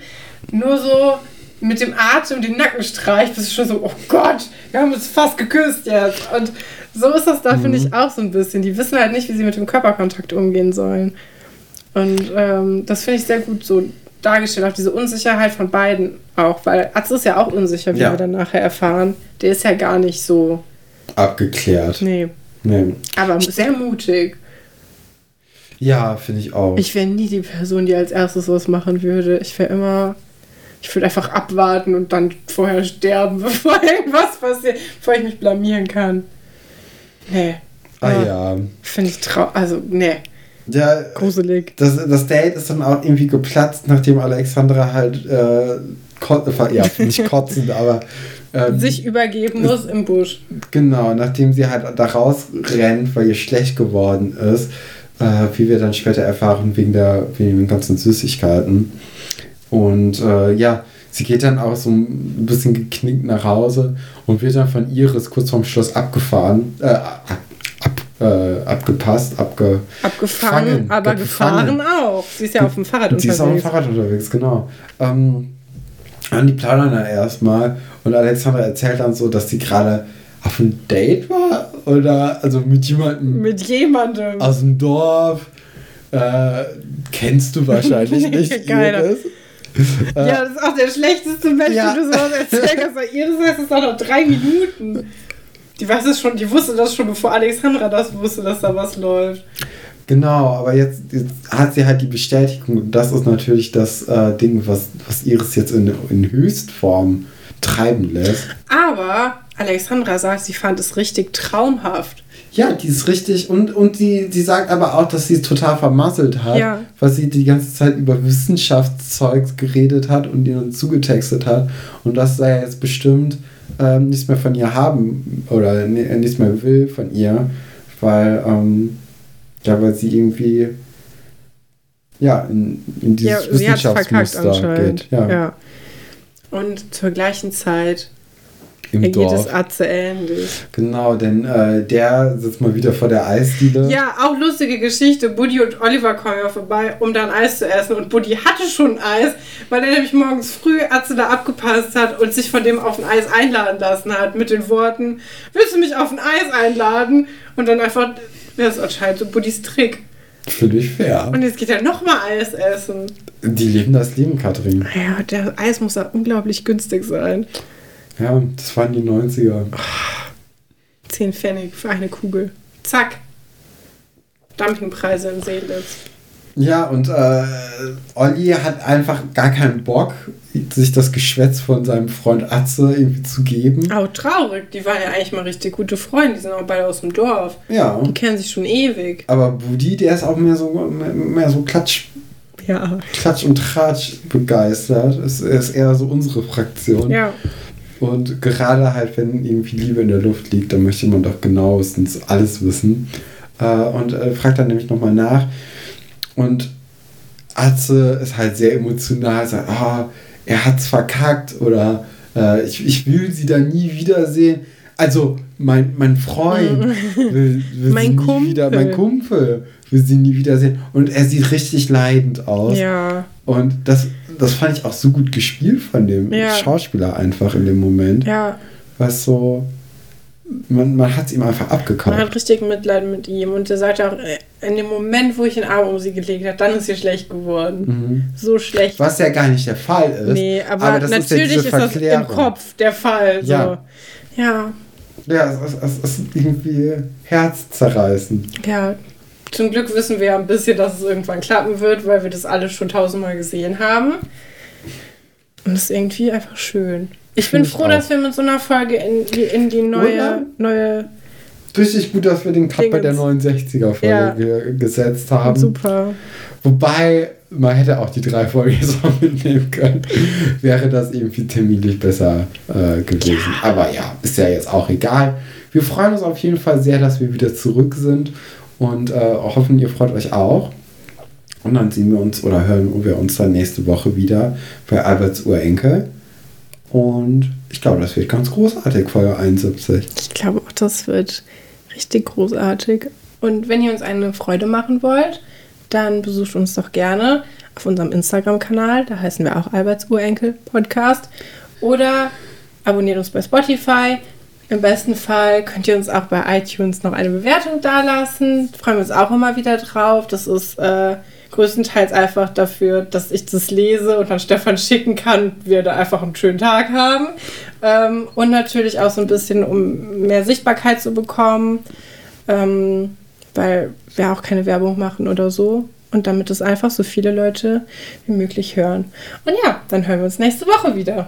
nur so mit dem Atem den Nacken streicht, bist du schon so, oh Gott, wir haben uns fast geküsst jetzt. Und so ist das da, finde ich, auch so ein bisschen. Die wissen halt nicht, wie sie mit dem Körperkontakt umgehen sollen. Und ähm, das finde ich sehr gut so dargestellt, auch diese Unsicherheit von beiden auch, weil Atze ist ja auch unsicher, wie Ja. wir dann nachher erfahren. Der ist ja gar nicht so. Abgeklärt. Nee. Nee. Aber sehr mutig. Ja, finde ich auch. Ich wäre nie die Person, die als erstes was machen würde. Ich wäre immer. Ich würde einfach abwarten und dann vorher sterben, bevor irgendwas passiert, bevor ich mich blamieren kann. Nee. ah ja. Finde ich trau. Also, nee. Ja, Gruselig. das, das Date ist dann auch irgendwie geplatzt, nachdem Alexandra halt äh, kot ja, nicht kotzend, aber ähm, Sich übergeben muss im Busch. genau, nachdem sie halt da rausrennt, weil ihr schlecht geworden ist, äh, wie wir dann später erfahren, wegen der wegen den ganzen Süßigkeiten. Und äh, ja, sie geht dann auch so ein bisschen geknickt nach Hause und wird dann von Iris kurz vorm Schloss abgefahren, äh, ab, äh, abgepasst, abge Abgefangen, Gefangen, aber gefahren auch. Sie ist ja auf dem Fahrrad Sie ist auf dem unterwegs. Fahrrad unterwegs, genau. Ähm, und die plaudern dann erstmal und Alexandra erzählt dann so, dass sie gerade auf einem Date war oder also mit jemandem Mit jemandem. aus dem Dorf. Äh, kennst du wahrscheinlich nicht. Keiner. Iris. Äh, ja, das ist auch der schlechteste Mensch, Ja. den du sowas erzählen kannst. Weil Iris heißt es doch noch drei Minuten. Die weiß es schon, die wusste das schon, bevor Alexandra das wusste, dass da was läuft. Genau, aber jetzt, jetzt hat sie halt die Bestätigung und das ist natürlich das äh, Ding, was, was Iris jetzt in, in Höchstform treiben lässt. Aber Alexandra sagt, sie fand es richtig traumhaft. Ja, die ist richtig und, und sie, sie sagt aber auch, dass sie es total vermasselt hat, Ja. weil sie die ganze Zeit über Wissenschaftszeugs geredet hat und ihnen zugetextet hat und das er jetzt bestimmt ähm, nichts mehr von ihr haben oder äh, nichts mehr will von ihr, weil, ähm, ja, weil sie irgendwie ja, in, in dieses ja, sie hat verkackt Wissenschaftsmuster anscheinend. geht. Ja, Ja. Und zur gleichen Zeit im geht Dorf. es Atze ähnlich. Genau, denn äh, der sitzt mal wieder vor der Eisdiele. Ja, auch lustige Geschichte. Buddy und Oliver kommen ja vorbei, um dann Eis zu essen. Und Buddy hatte schon Eis, weil er nämlich morgens früh Atze da abgepasst hat und sich von dem auf ein Eis einladen lassen hat. Mit den Worten, willst du mich auf ein Eis einladen? Und dann einfach, das ist anscheinend so Buddys Trick. Finde ich fair. Und jetzt geht er nochmal Eis essen. Die leben das Leben, Katrin. Ja, der Eis muss ja unglaublich günstig sein. Ja, das waren die 90er. 10 Pfennig für eine Kugel. Zack. Dumpingpreise in Seelitz. Ja, und äh, Olli hat einfach gar keinen Bock, sich das Geschwätz von seinem Freund Atze irgendwie zu geben. Auch traurig, die waren ja eigentlich mal richtig gute Freunde, die sind auch beide aus dem Dorf. Ja. Die kennen sich schon ewig. Aber Budi, der ist auch mehr so, mehr, mehr so Klatsch, Ja. Klatsch und Tratsch begeistert. Es ist eher so unsere Fraktion. Ja. Und gerade halt, wenn irgendwie Liebe in der Luft liegt, dann möchte man doch genauestens alles wissen. Äh, und äh, fragt dann nämlich nochmal nach. Und Atze ist halt sehr emotional, sagt, ah, er hat's verkackt oder äh, ich, ich will sie da nie wiedersehen. Also mein, mein Freund will, will Mein sie nie Kumpel. wieder, mein Kumpel will sie nie wiedersehen. Und er sieht richtig leidend aus. Ja. Und das, das fand ich auch so gut gespielt von dem Ja. Schauspieler einfach in dem Moment. Ja. Was so, man, man hat es ihm einfach Man abgekauft. hat richtig Mitleid mit ihm. Und er sagt auch, äh, in dem Moment, wo ich den Arm um sie gelegt habe, dann ist ihr schlecht geworden. Mhm. So schlecht. Was ja gar nicht der Fall ist. Nee, aber, das ja natürlich diese ist, das im. Kopf der Fall. So. Ja. Ja. Ja, es, es, es ist irgendwie herzzerreißend. Ja. Zum Glück wissen wir ja ein bisschen, dass es irgendwann klappen wird, weil wir das alle schon tausendmal gesehen haben. Und das ist irgendwie einfach schön. Ich bin froh, auch. dass wir mit so einer Folge in die, in die neue, Oder? neue Richtig gut, dass wir den Cut bei der Dingens. 69er-Folge Ja. ge gesetzt haben. super. Wobei, man hätte auch die drei Folgen auch mitnehmen können. Wäre das irgendwie terminlich besser äh, gewesen. Aber ja, ist ja jetzt auch egal. Wir freuen uns auf jeden Fall sehr, dass wir wieder zurück sind und äh, hoffen, ihr freut euch auch. Und dann sehen wir uns oder hören wir uns dann nächste Woche wieder bei Alberts Urenkel. Und ich glaube, das wird ganz großartig, Folge 71. Ich glaube auch, das wird richtig großartig. Und wenn ihr uns eine Freude machen wollt, dann besucht uns doch gerne auf unserem Instagram-Kanal. Da heißen wir auch Alberts Urenkel Podcast. Oder abonniert uns bei Spotify. Im besten Fall könnt ihr uns auch bei iTunes noch eine Bewertung dalassen. Freuen wir uns auch immer wieder drauf. Das ist äh, größtenteils einfach dafür, dass ich das lese und an Stefan schicken kann, wir da einfach einen schönen Tag haben. Ähm, und natürlich auch so ein bisschen, um mehr Sichtbarkeit zu bekommen, ähm, weil wir auch keine Werbung machen oder so. Und damit es einfach so viele Leute wie möglich hören. Und ja, dann hören wir uns nächste Woche wieder.